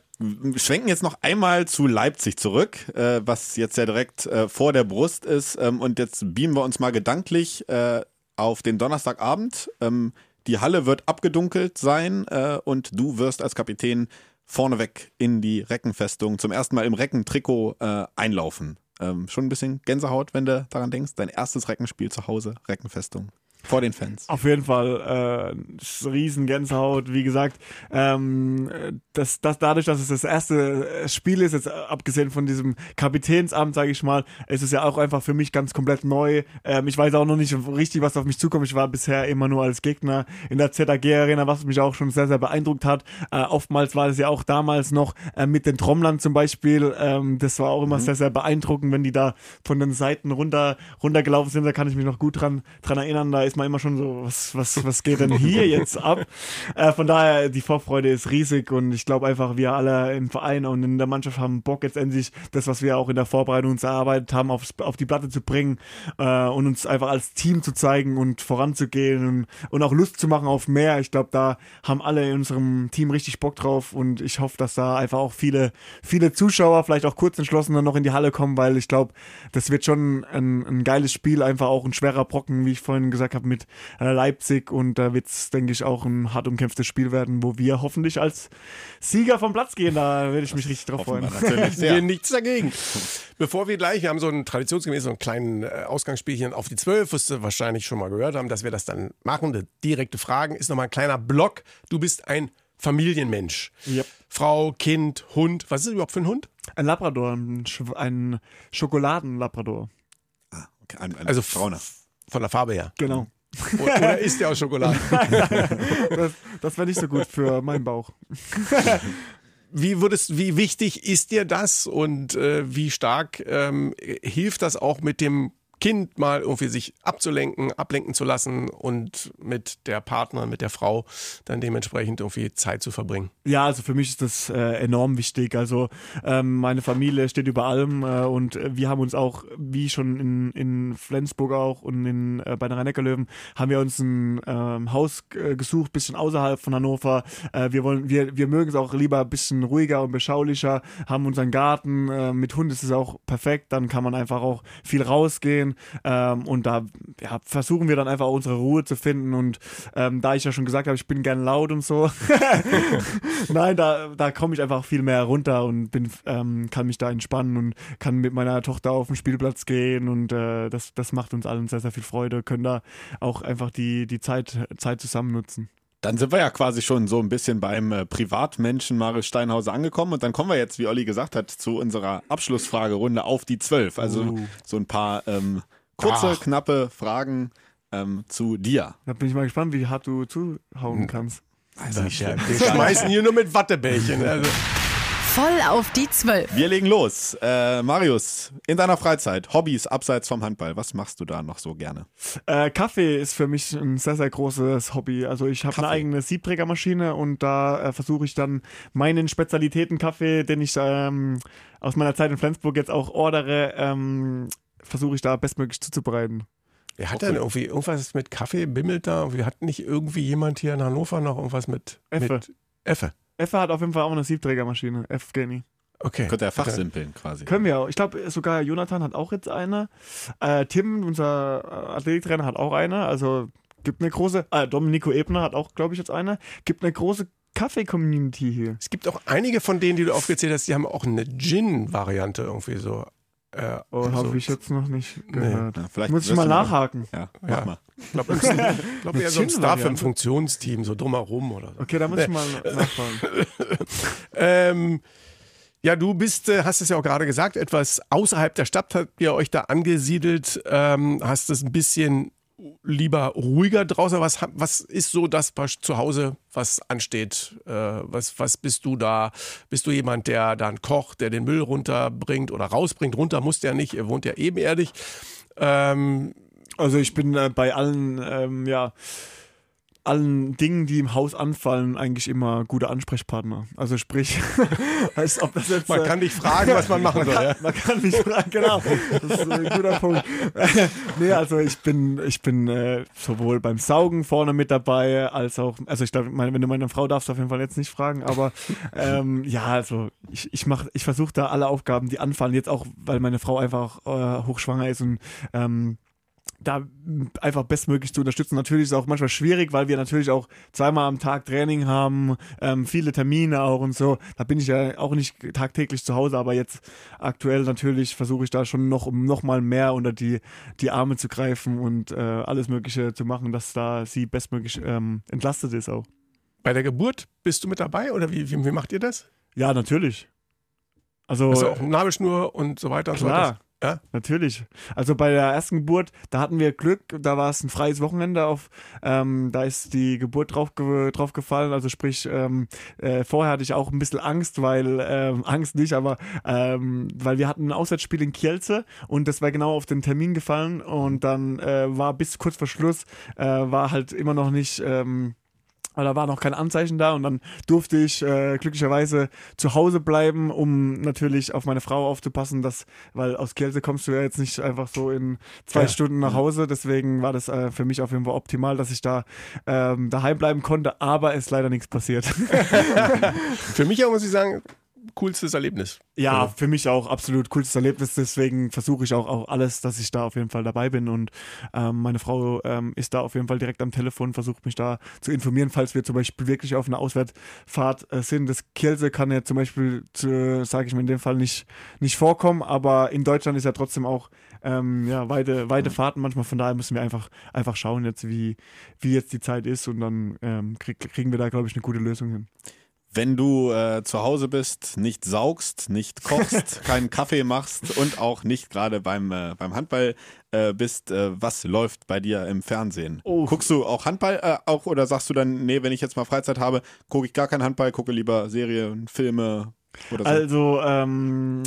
schwenken jetzt noch einmal zu Leipzig zurück, äh, was jetzt ja direkt äh, vor der Brust ist. Ähm, und jetzt beamen wir uns mal gedanklich äh, auf den Donnerstagabend. Ähm, die Halle wird abgedunkelt sein äh, und du wirst als Kapitän vorneweg in die Reckenfestung zum ersten Mal im Reckentrikot äh, einlaufen. Ähm, schon ein bisschen Gänsehaut, wenn du daran denkst. Dein erstes Reckenspiel zu Hause, Reckenfestung. Vor den Fans. Auf jeden Fall äh, riesen Gänsehaut. Wie gesagt, ähm, das, das, dadurch, dass es das erste Spiel ist, jetzt abgesehen von diesem Kapitänsamt, sage ich mal, ist es ja auch einfach für mich ganz komplett neu. Ähm, ich weiß auch noch nicht richtig, was auf mich zukommt. Ich war bisher immer nur als Gegner in der ZAG-Arena, was mich auch schon sehr, sehr beeindruckt hat. Äh, oftmals war es ja auch damals noch äh, mit den Trommlern zum Beispiel. Ähm, das war auch immer sehr, sehr beeindruckend, wenn die da von den Seiten runter runtergelaufen sind. Da kann ich mich noch gut dran, dran erinnern. Da ist man immer schon so, was, was, was geht denn hier jetzt ab? Äh, von daher, die Vorfreude ist riesig und ich glaube einfach, wir alle im Verein und in der Mannschaft haben Bock jetzt endlich das, was wir auch in der Vorbereitung uns erarbeitet haben, aufs, auf die Platte zu bringen äh, und uns einfach als Team zu zeigen und voranzugehen und, und auch Lust zu machen auf mehr. Ich glaube, da haben alle in unserem Team richtig Bock drauf und ich hoffe, dass da einfach auch viele, viele Zuschauer vielleicht auch kurz entschlossen dann noch in die Halle kommen, weil ich glaube, das wird schon ein, ein geiles Spiel, einfach auch ein schwerer Brocken, wie ich vorhin gesagt habe, mit äh, Leipzig und da wird es, denke ich, auch ein hart umkämpftes Spiel werden, wo wir hoffentlich als Sieger vom Platz gehen. Da werde ich mich richtig drauf freuen. Natürlich Wir sehr. nichts dagegen. Bevor wir gleich, wir haben so ein traditionsgemäß so einen kleinen äh, Ausgangsspielchen auf die 12, wirst du wahrscheinlich schon mal gehört haben, dass wir das dann machen. Die direkte Fragen ist nochmal ein kleiner Block. Du bist ein Familienmensch. Yep. Frau, Kind, Hund. Was ist das überhaupt für ein Hund? Ein Labrador, ein, Sch ein Schokoladenlabrador. Okay, ein, ein Also brauner. Von der Farbe her. Genau. Oder, ist der aus Schokolade? Das, das wäre nicht so gut für meinen Bauch. Wie würdest, wie wichtig ist dir das und äh, wie stark ähm, hilft das auch mit dem Kind mal irgendwie sich abzulenken, ablenken zu lassen und mit der Partner, mit der Frau dann dementsprechend irgendwie Zeit zu verbringen? Ja, also für mich ist das äh, enorm wichtig. Also ähm, meine Familie steht über allem äh, und wir haben uns auch, wie schon in, in Flensburg auch und in, äh, bei den Rhein-Neckar-Löwen, haben wir uns ein ähm, Haus äh, gesucht, bisschen außerhalb von Hannover. Äh, wir wollen, wir, wir mögen es auch lieber ein bisschen ruhiger und beschaulicher, haben unseren Garten. Äh, mit Hund ist es auch perfekt, dann kann man einfach auch viel rausgehen ähm, und da ja, versuchen wir dann einfach unsere Ruhe zu finden und ähm, da ich ja schon gesagt habe, ich bin gern laut und so, Nein, da, da komme ich einfach viel mehr runter und bin, ähm, kann mich da entspannen und kann mit meiner Tochter auf den Spielplatz gehen und äh, das, das macht uns allen sehr, sehr viel Freude, können da auch einfach die, die Zeit, Zeit zusammen nutzen. Dann sind wir ja quasi schon so ein bisschen beim äh, Privatmenschen Marius Steinhauser angekommen und dann kommen wir jetzt, wie Olli gesagt hat, zu unserer Abschlussfragerunde auf die zwölf. Also so ein paar ähm, kurze, Ach. knappe Fragen ähm, zu dir. Da bin ich mal gespannt, wie hart du zuhauen kannst. Also. Wir schmeißen hier nur mit Wattebällchen. Also. Voll auf die Zwölf. Wir legen los. Äh, Marius, in deiner Freizeit, Hobbys abseits vom Handball, was machst du da noch so gerne? Äh, Kaffee ist für mich ein sehr, sehr großes Hobby. Also ich habe eine eigene Siebträgermaschine und da äh, versuche ich dann meinen Spezialitäten Kaffee, den ich ähm, aus meiner Zeit in Flensburg jetzt auch ordere, ähm, versuche ich da bestmöglich zuzubereiten. Wer hat denn irgendwie irgendwas mit Kaffee bimmelt da? Wir hatten nicht irgendwie jemand hier in Hannover noch irgendwas mit Effe. Mit Effe. Effe hat auf jeden Fall auch eine Siebträgermaschine. F Geni. Okay. Könnte er fachsimpeln quasi. Können wir auch. Ich glaube, sogar Jonathan hat auch jetzt eine. Äh, Tim, unser äh, Athletiktrainer, hat auch eine. Also gibt eine große. Äh, Domenico Ebner hat auch, glaube ich, jetzt eine. Gibt eine große Kaffee-Community hier. Es gibt auch einige von denen, die du aufgezählt hast, die haben auch eine Gin-Variante irgendwie so. Äh, Oh, so. habe ich jetzt noch nicht gehört. Ja, vielleicht Muss ich mal nachhaken. Ja, mach Ja. mal. Ich glaube, glaub, eher so ein? Staff im Funktionsteam, so drumherum oder so. Okay, da muss ich mal nachfragen. Ähm, ja, du bist, äh, hast es ja auch gerade gesagt, etwas außerhalb der Stadt habt ihr euch da angesiedelt, ähm, hast es ein bisschen lieber ruhiger draußen. Was, was ist so das zu Hause, was ansteht? Äh, was, was bist du da? Bist du jemand, der dann kocht, der den Müll runterbringt oder rausbringt? Runter muss der nicht, er wohnt ja ebenerdig. Ähm, Also ich bin äh, bei allen, ähm, ja, allen Dingen, die im Haus anfallen, eigentlich immer guter Ansprechpartner. Also sprich, als ob das jetzt... man äh, kann dich fragen, was man machen soll. Ja? Man kann mich fragen, genau. Das ist ein guter Punkt. nee, also ich bin, ich bin äh, sowohl beim Saugen vorne mit dabei, als auch, also ich glaube, wenn du meine Frau darfst, auf jeden Fall jetzt nicht fragen, aber ähm, ja, also ich, ich mache, ich versuche da alle Aufgaben, die anfallen, jetzt auch, weil meine Frau einfach äh, hochschwanger ist und ähm, da einfach bestmöglich zu unterstützen. Natürlich ist es auch manchmal schwierig, weil wir natürlich auch zweimal am Tag Training haben, ähm, viele Termine auch und so. Da bin ich ja auch nicht tagtäglich zu Hause, aber jetzt aktuell natürlich versuche ich da schon noch, um noch mal mehr unter die, die Arme zu greifen und äh, alles Mögliche zu machen, dass da sie bestmöglich ähm, entlastet ist auch. Bei der Geburt bist du mit dabei oder wie, wie, wie macht ihr das? Ja, natürlich. Also, Also auch Nabelschnur und so weiter und so klar. weiter. Ja? Natürlich. Also bei der ersten Geburt, da hatten wir Glück, da war es ein freies Wochenende auf, ähm, da ist die Geburt drauf, drauf gefallen. Also sprich, ähm, äh, vorher hatte ich auch ein bisschen Angst, weil, ähm, Angst nicht, aber ähm, weil wir hatten ein Auswärtsspiel in Kielce und das war genau auf den Termin gefallen und dann äh, war bis kurz vor Schluss, äh, war halt immer noch nicht. Aber da war noch kein Anzeichen da und dann durfte ich äh, glücklicherweise zu Hause bleiben, um natürlich auf meine Frau aufzupassen, dass, weil aus Kielce kommst du ja jetzt nicht einfach so in zwei Ja. Stunden nach Hause. Deswegen war das äh, für mich auf jeden Fall optimal, dass ich da ähm, daheim bleiben konnte, aber es ist leider nichts passiert. Für mich auch, muss ich sagen, coolstes Erlebnis. Ja, für mich auch absolut cooles Erlebnis. Deswegen versuche ich auch, auch alles, dass ich da auf jeden Fall dabei bin. Und ähm, meine Frau ähm, ist da auf jeden Fall direkt am Telefon, versucht mich da zu informieren, falls wir zum Beispiel wirklich auf einer Auswärtsfahrt äh, sind. Das Kielce kann ja zum Beispiel, sage ich mir in dem Fall, nicht, nicht vorkommen. Aber in Deutschland ist ja trotzdem auch ähm, ja, weite, weite Fahrten manchmal. Von daher müssen wir einfach, einfach schauen, jetzt, wie, wie jetzt die Zeit ist. Und dann ähm, krieg, kriegen wir da, glaube ich, eine gute Lösung hin. Wenn du äh, zu Hause bist, nicht saugst, nicht kochst, keinen Kaffee machst und auch nicht gerade beim, äh, beim Handball äh, bist, äh, was läuft bei dir im Fernsehen? Oh. Guckst du auch Handball äh, auch oder sagst du dann, nee, wenn ich jetzt mal Freizeit habe, gucke ich gar keinen Handball, gucke lieber Serien, Filme oder so? Also, ähm,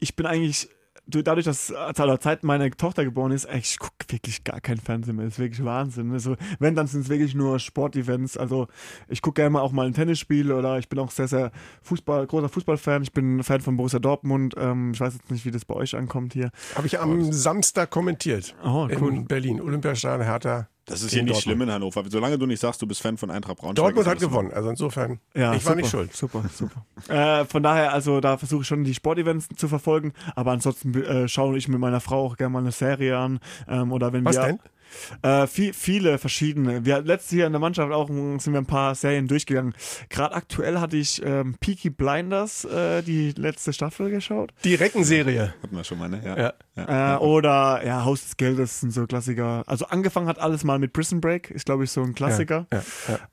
ich bin eigentlich, du- dadurch, dass zu aller Zeit meine Tochter geboren ist, ey, ich gucke wirklich gar keinen Fernsehen mehr. Das ist wirklich Wahnsinn. Also, wenn, dann sind es wirklich nur Sportevents. Also, ich gucke gerne mal auch mal ein Tennisspiel oder ich bin auch sehr, sehr Fußball, großer Fußballfan. Ich bin Fan von Borussia Dortmund. Ähm, ich weiß jetzt nicht, wie das bei euch ankommt hier. Habe ich am Samstag kommentiert. Oh, cool. In Berlin. Olympiastadion Hertha. Das ist hier nicht Dortmund. schlimm in Hannover. Solange du nicht sagst, du bist Fan von Eintracht Braunschweig. Dortmund hat gewonnen. Also insofern, Ja, ich war super, nicht schuld. Super, super. äh, von daher, also da versuche ich schon die Sportevents zu verfolgen, aber ansonsten äh, schaue ich mit meiner Frau auch gerne mal eine Serie an. Ähm, oder wenn Was wir, denn? Äh, viel, viele verschiedene. Wir letztes Jahr in der Mannschaft auch sind wir ein paar Serien durchgegangen. Gerade aktuell hatte ich ähm, Peaky Blinders, äh, die letzte Staffel geschaut. Die Reckenserie. Hatten wir schon mal, ne? Ja. Äh, oder ja, Haus des Geldes sind so Klassiker. Also angefangen hat alles mal mit Prison Break, ist glaube ich so ein Klassiker. Ja,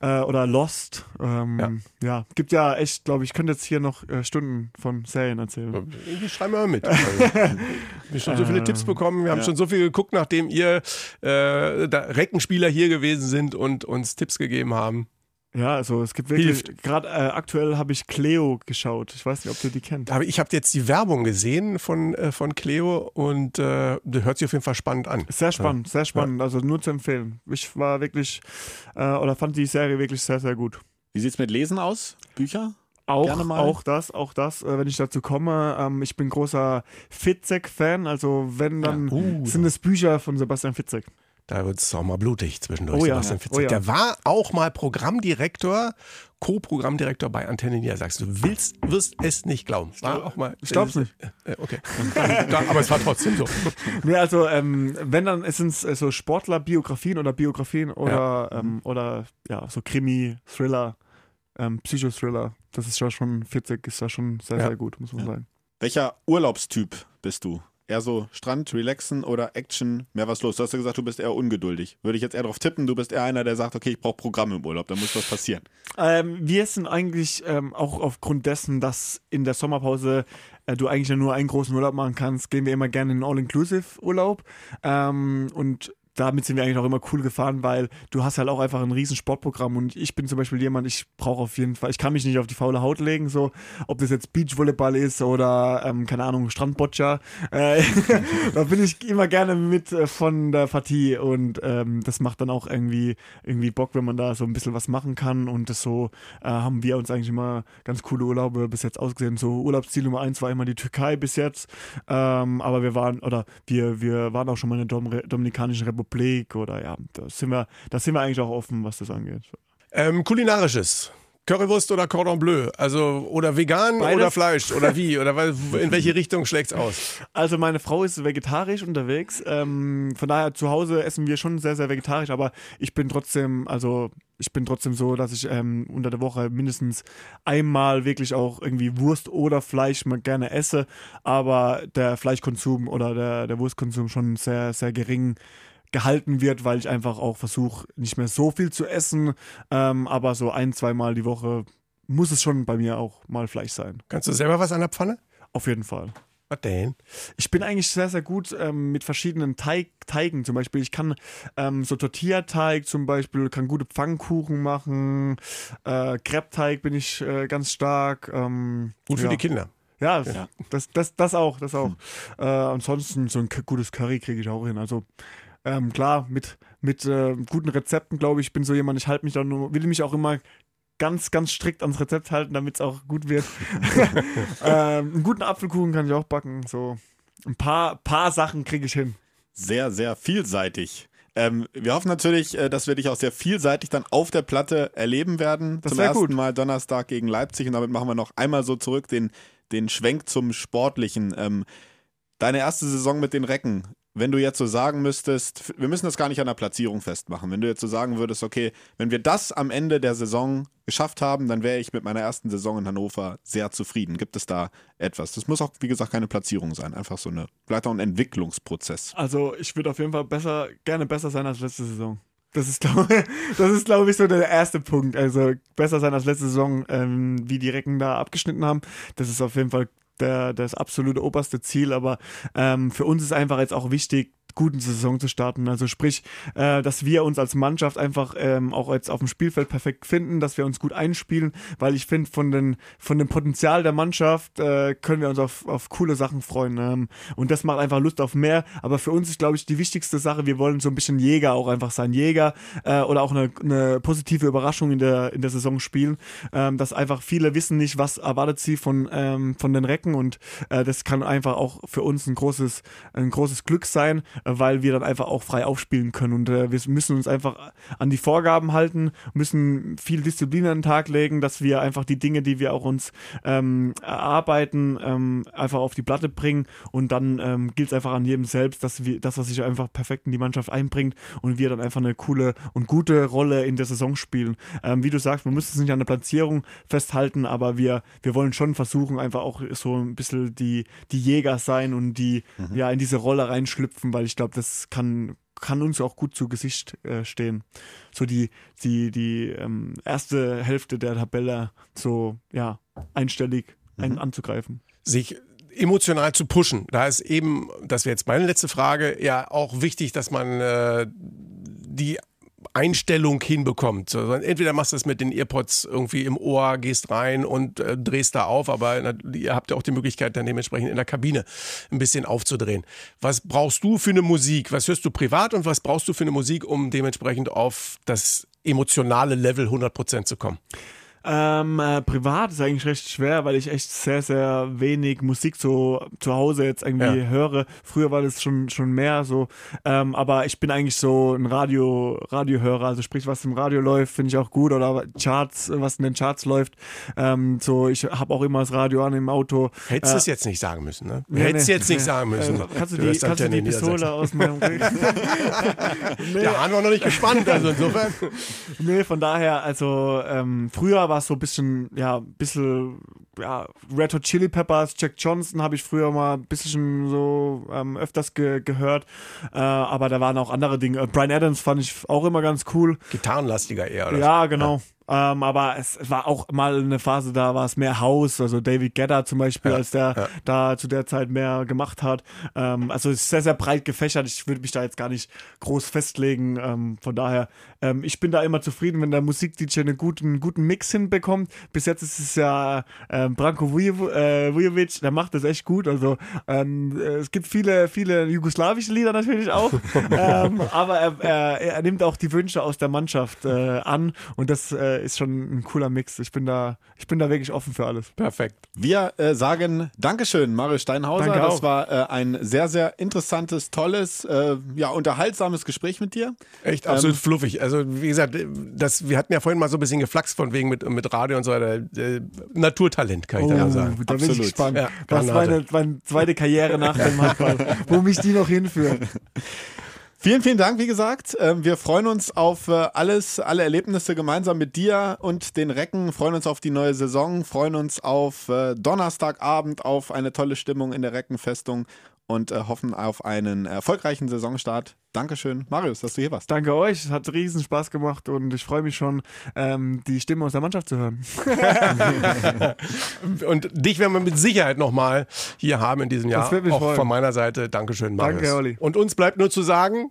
ja. Äh, oder Lost. Ähm, Ja. ja. gibt ja echt, glaube ich, ich könnte jetzt hier noch äh, Stunden von Serien erzählen. Irgendwie schreiben wir mal mit. Also, wir haben schon so viele Tipps bekommen. Wir haben Ja. schon so viel geguckt, nachdem ihr äh, da Reckenspieler hier gewesen sind und uns Tipps gegeben haben. Ja, also es gibt wirklich, gerade äh, aktuell habe ich Cleo geschaut. Ich weiß nicht, ob ihr die kennt. Aber ich habe jetzt die Werbung gesehen von, äh, von Cleo und äh, das hört sich auf jeden Fall spannend an. Sehr spannend, sehr spannend. Also nur zu empfehlen. Ich war wirklich, äh, oder fand die Serie wirklich sehr, sehr gut. Wie sieht's mit Lesen aus? Bücher? Auch, Gerne mal. auch das, auch das, äh, wenn ich dazu komme. Ähm, ich bin großer Fitzek-Fan, also wenn, dann Uh. sind es Bücher von Sebastian Fitzek. Da wird es auch mal blutig zwischendurch. Oh ja, Sebastian ja. Fitzek. Oh ja. Der war auch mal Programmdirektor, Co-Programmdirektor bei Antenne Niedersachsen. Du willst, wirst es nicht glauben. War auch mal. Ich glaub's nicht. Äh, okay. Da- Aber es war trotzdem so. Nee, also ähm, wenn dann sind es äh, so Sportler-Biografien oder Biografien oder, ähm, oder ja, so Krimi, Thriller, ähm, Psychothriller. Das ist ja schon, Fitzek ist da schon sehr, Ja. sehr gut, muss man sagen. Welcher Urlaubstyp bist du? Eher so Strand, Relaxen oder Action, mehr was los? Du hast ja gesagt, du bist eher ungeduldig. Würde ich jetzt eher darauf tippen, du bist eher einer, der sagt, okay, ich brauche Programme im Urlaub, da muss was passieren. Ähm, wir sind eigentlich ähm, auch aufgrund dessen, dass in der Sommerpause äh, du eigentlich nur einen großen Urlaub machen kannst, gehen wir immer gerne in All-Inclusive-Urlaub. Ähm, und damit sind wir eigentlich auch immer cool gefahren, weil du hast halt auch einfach ein riesen Sportprogramm und ich bin zum Beispiel jemand, ich brauche auf jeden Fall, ich kann mich nicht auf die faule Haut legen, so, ob das jetzt Beachvolleyball ist oder, ähm, keine Ahnung, Strandboccia, äh, da bin ich immer gerne mit äh, von der Partie und ähm, das macht dann auch irgendwie, irgendwie Bock, wenn man da so ein bisschen was machen kann und das so äh, haben wir uns eigentlich immer ganz coole Urlaube bis jetzt ausgesehen. So Urlaubsziel Nummer eins war immer die Türkei bis jetzt, ähm, aber wir waren, oder wir, wir waren auch schon mal in der Dom Dominikanischen Republik oder ja, da sind wir, da sind wir eigentlich auch offen, was das angeht. Ähm, kulinarisches. Currywurst oder Cordon Bleu? Also, oder vegan Beides. oder Fleisch? Oder wie? Oder in welche Richtung schlägt's aus? Also meine Frau ist vegetarisch unterwegs. Ähm, von daher zu Hause essen wir schon sehr, sehr vegetarisch, aber ich bin trotzdem, also ich bin trotzdem so, dass ich ähm, unter der Woche mindestens einmal wirklich auch irgendwie Wurst oder Fleisch mal gerne esse, aber der Fleischkonsum oder der, der Wurstkonsum schon sehr, sehr gering gehalten wird, weil ich einfach auch versuche, nicht mehr so viel zu essen, ähm, aber so ein, zweimal die Woche muss es schon bei mir auch mal Fleisch sein. Kannst du selber was an der Pfanne? Auf jeden Fall. Was denn? Ich bin eigentlich sehr, sehr gut ähm, mit verschiedenen Teig, Teigen. Zum Beispiel, ich kann ähm, so Tortilla-Teig zum Beispiel, kann gute Pfannkuchen machen. Äh, Crepe-Teig bin ich äh, ganz stark. Ähm, Gut für ja. die Kinder. Ja, Das, das, das auch, das auch. Äh, ansonsten so ein gutes Curry kriege ich auch hin. Also ähm, klar, mit, mit äh, guten Rezepten, glaube ich, bin so jemand, ich halte mich dann nur, will mich auch immer ganz, ganz strikt ans Rezept halten, damit es auch gut wird. ähm, einen guten Apfelkuchen kann ich auch backen. So ein paar, paar Sachen kriege ich hin. Sehr, sehr vielseitig. Ähm, wir hoffen natürlich, äh, dass wir dich auch sehr vielseitig dann auf der Platte erleben werden. Das Zum ersten gut. Mal Donnerstag gegen Leipzig und damit machen wir noch einmal so zurück den, den Schwenk zum Sportlichen. Ähm, deine erste Saison mit den Recken, wenn du jetzt so sagen müsstest, wir müssen das gar nicht an der Platzierung festmachen, wenn du jetzt so sagen würdest, okay, wenn wir das am Ende der Saison geschafft haben, dann wäre ich mit meiner ersten Saison in Hannover sehr zufrieden. Gibt es da etwas? Das muss auch, wie gesagt, keine Platzierung sein, einfach so eine, vielleicht auch ein Entwicklungsprozess. Also ich würde auf jeden Fall besser, gerne besser sein als letzte Saison. Das ist, glaube glaube ich, so der erste Punkt. Also besser sein als letzte Saison, ähm, wie die Recken da abgeschnitten haben. Das ist auf jeden Fall der, das absolute oberste Ziel. Aber ähm, für uns ist einfach jetzt auch wichtig, guten Saison zu starten. Also sprich, äh, dass wir uns als Mannschaft einfach ähm, auch jetzt auf dem Spielfeld perfekt finden, dass wir uns gut einspielen, weil ich finde, von, den, von dem Potenzial der Mannschaft äh, können wir uns auf, auf coole Sachen freuen. Ähm, und das macht einfach Lust auf mehr. Aber für uns ist, glaube ich, die wichtigste Sache, wir wollen so ein bisschen Jäger auch einfach sein. Jäger äh, oder auch eine, eine positive Überraschung in der, in der Saison spielen. Ähm, dass einfach viele wissen nicht, was erwartet sie von, ähm, von den Recken und äh, das kann einfach auch für uns ein großes, ein großes Glück sein, weil wir dann einfach auch frei aufspielen können. Und äh, wir müssen uns einfach an die Vorgaben halten, müssen viel Disziplin an den Tag legen, dass wir einfach die Dinge, die wir auch uns ähm, erarbeiten, ähm, einfach auf die Platte bringen. Und dann ähm, gilt es einfach an jedem selbst, dass wir, dass er sich einfach perfekt in die Mannschaft einbringt und wir dann einfach eine coole und gute Rolle in der Saison spielen. Ähm, wie du sagst, man müsste es nicht an der Platzierung festhalten, aber wir, wir wollen schon versuchen, einfach auch so ein bisschen die, die Jäger sein und die ja in diese Rolle reinschlüpfen, weil ich glaube, das kann kann uns auch gut zu Gesicht äh, stehen. So die, die, die ähm, erste Hälfte der Tabelle so, ja, einstellig ein, anzugreifen. sich emotional zu pushen. Da ist eben, das wäre jetzt meine letzte Frage, ja auch wichtig, dass man äh, die Einstellung hinbekommt. Entweder machst du es mit den Earpods irgendwie im Ohr, gehst rein und äh, drehst da auf, aber na, ihr habt ja auch die Möglichkeit, dann dementsprechend in der Kabine ein bisschen aufzudrehen. Was brauchst du für eine Musik? Was hörst du privat und was brauchst du für eine Musik, um dementsprechend auf das emotionale Level 100% zu kommen? Ähm, äh, privat ist eigentlich recht schwer, weil ich echt sehr, sehr wenig Musik so zu Hause jetzt irgendwie Ja. höre. Früher war das schon, schon mehr so. Ähm, aber ich bin eigentlich so ein Radio, Radiohörer. Also sprich, was im Radio läuft, finde ich auch gut. Oder Charts, was in den Charts läuft. Ähm, so, ich habe auch immer das Radio an im Auto. Hättest du Äh, es jetzt nicht sagen müssen, ne? nee, Hättest nee, jetzt nicht nee. sagen müssen. Äh, kannst du Du die, kannst du die. Pistole aus meinem nee, Ja, waren wir noch nicht gespannt, also insofern. Nee, von daher, also ähm, früher war es so ein bisschen, ja, ein bisschen, ja, Red Hot Chili Peppers, Jack Johnson habe ich früher mal ein bisschen so ähm, öfters ge gehört, äh, aber da waren auch andere Dinge. Äh, Brian Adams fand ich auch immer ganz cool. Gitarrenlastiger eher, oder? Ja, genau. Ähm, aber es war auch mal eine Phase, da war es mehr House, also David Guetta zum Beispiel, Ja, als der ja. da zu der Zeit mehr gemacht hat. Ähm, also es ist sehr, sehr breit gefächert. Ich würde mich da jetzt gar nicht groß festlegen. Ähm, von daher, ähm, ich bin da immer zufrieden, wenn der Musik-DJ einen guten, guten Mix hinbekommt. Bis jetzt ist es ja ähm, Branko äh, Vujovic, der macht das echt gut. Also ähm, äh, es gibt viele, viele jugoslawische Lieder natürlich auch. aber er, er, er nimmt auch die Wünsche aus der Mannschaft äh, an und das äh, ist schon ein cooler Mix. Ich bin da, ich bin da wirklich offen für alles. Perfekt. Wir äh, sagen Dankeschön, Mario Steinhauser. Danke das auch. war äh, ein sehr, sehr interessantes, tolles, äh, ja, unterhaltsames Gespräch mit dir. Echt absolut fluffig. Also wie gesagt, das, wir hatten ja vorhin mal so ein bisschen geflaxt von wegen mit, mit Radio und so weiter. Äh, Naturtalent, kann ich da nur sagen. Oh, da bin Absolut. ich gespannt, Ja, was Granate. meine, meine zweite Karriere nach dem Handball, wo mich die noch hinführen. Vielen, vielen Dank, wie gesagt. Ähm, wir freuen uns auf äh, alles, alle Erlebnisse gemeinsam mit dir und den Recken, freuen uns auf die neue Saison, freuen uns auf äh, Donnerstagabend, auf eine tolle Stimmung in der Reckenfestung und äh, hoffen auf einen erfolgreichen Saisonstart. Dankeschön, Marius, dass du hier warst. Danke euch, es hat riesen Spaß gemacht und ich freue mich schon, ähm, die Stimme aus der Mannschaft zu hören. Und dich werden wir mit Sicherheit nochmal hier haben in diesem Jahr. Das wird mich Auch freuen. von meiner Seite. Dankeschön, Marius. Danke, Olli. Und uns bleibt nur zu sagen,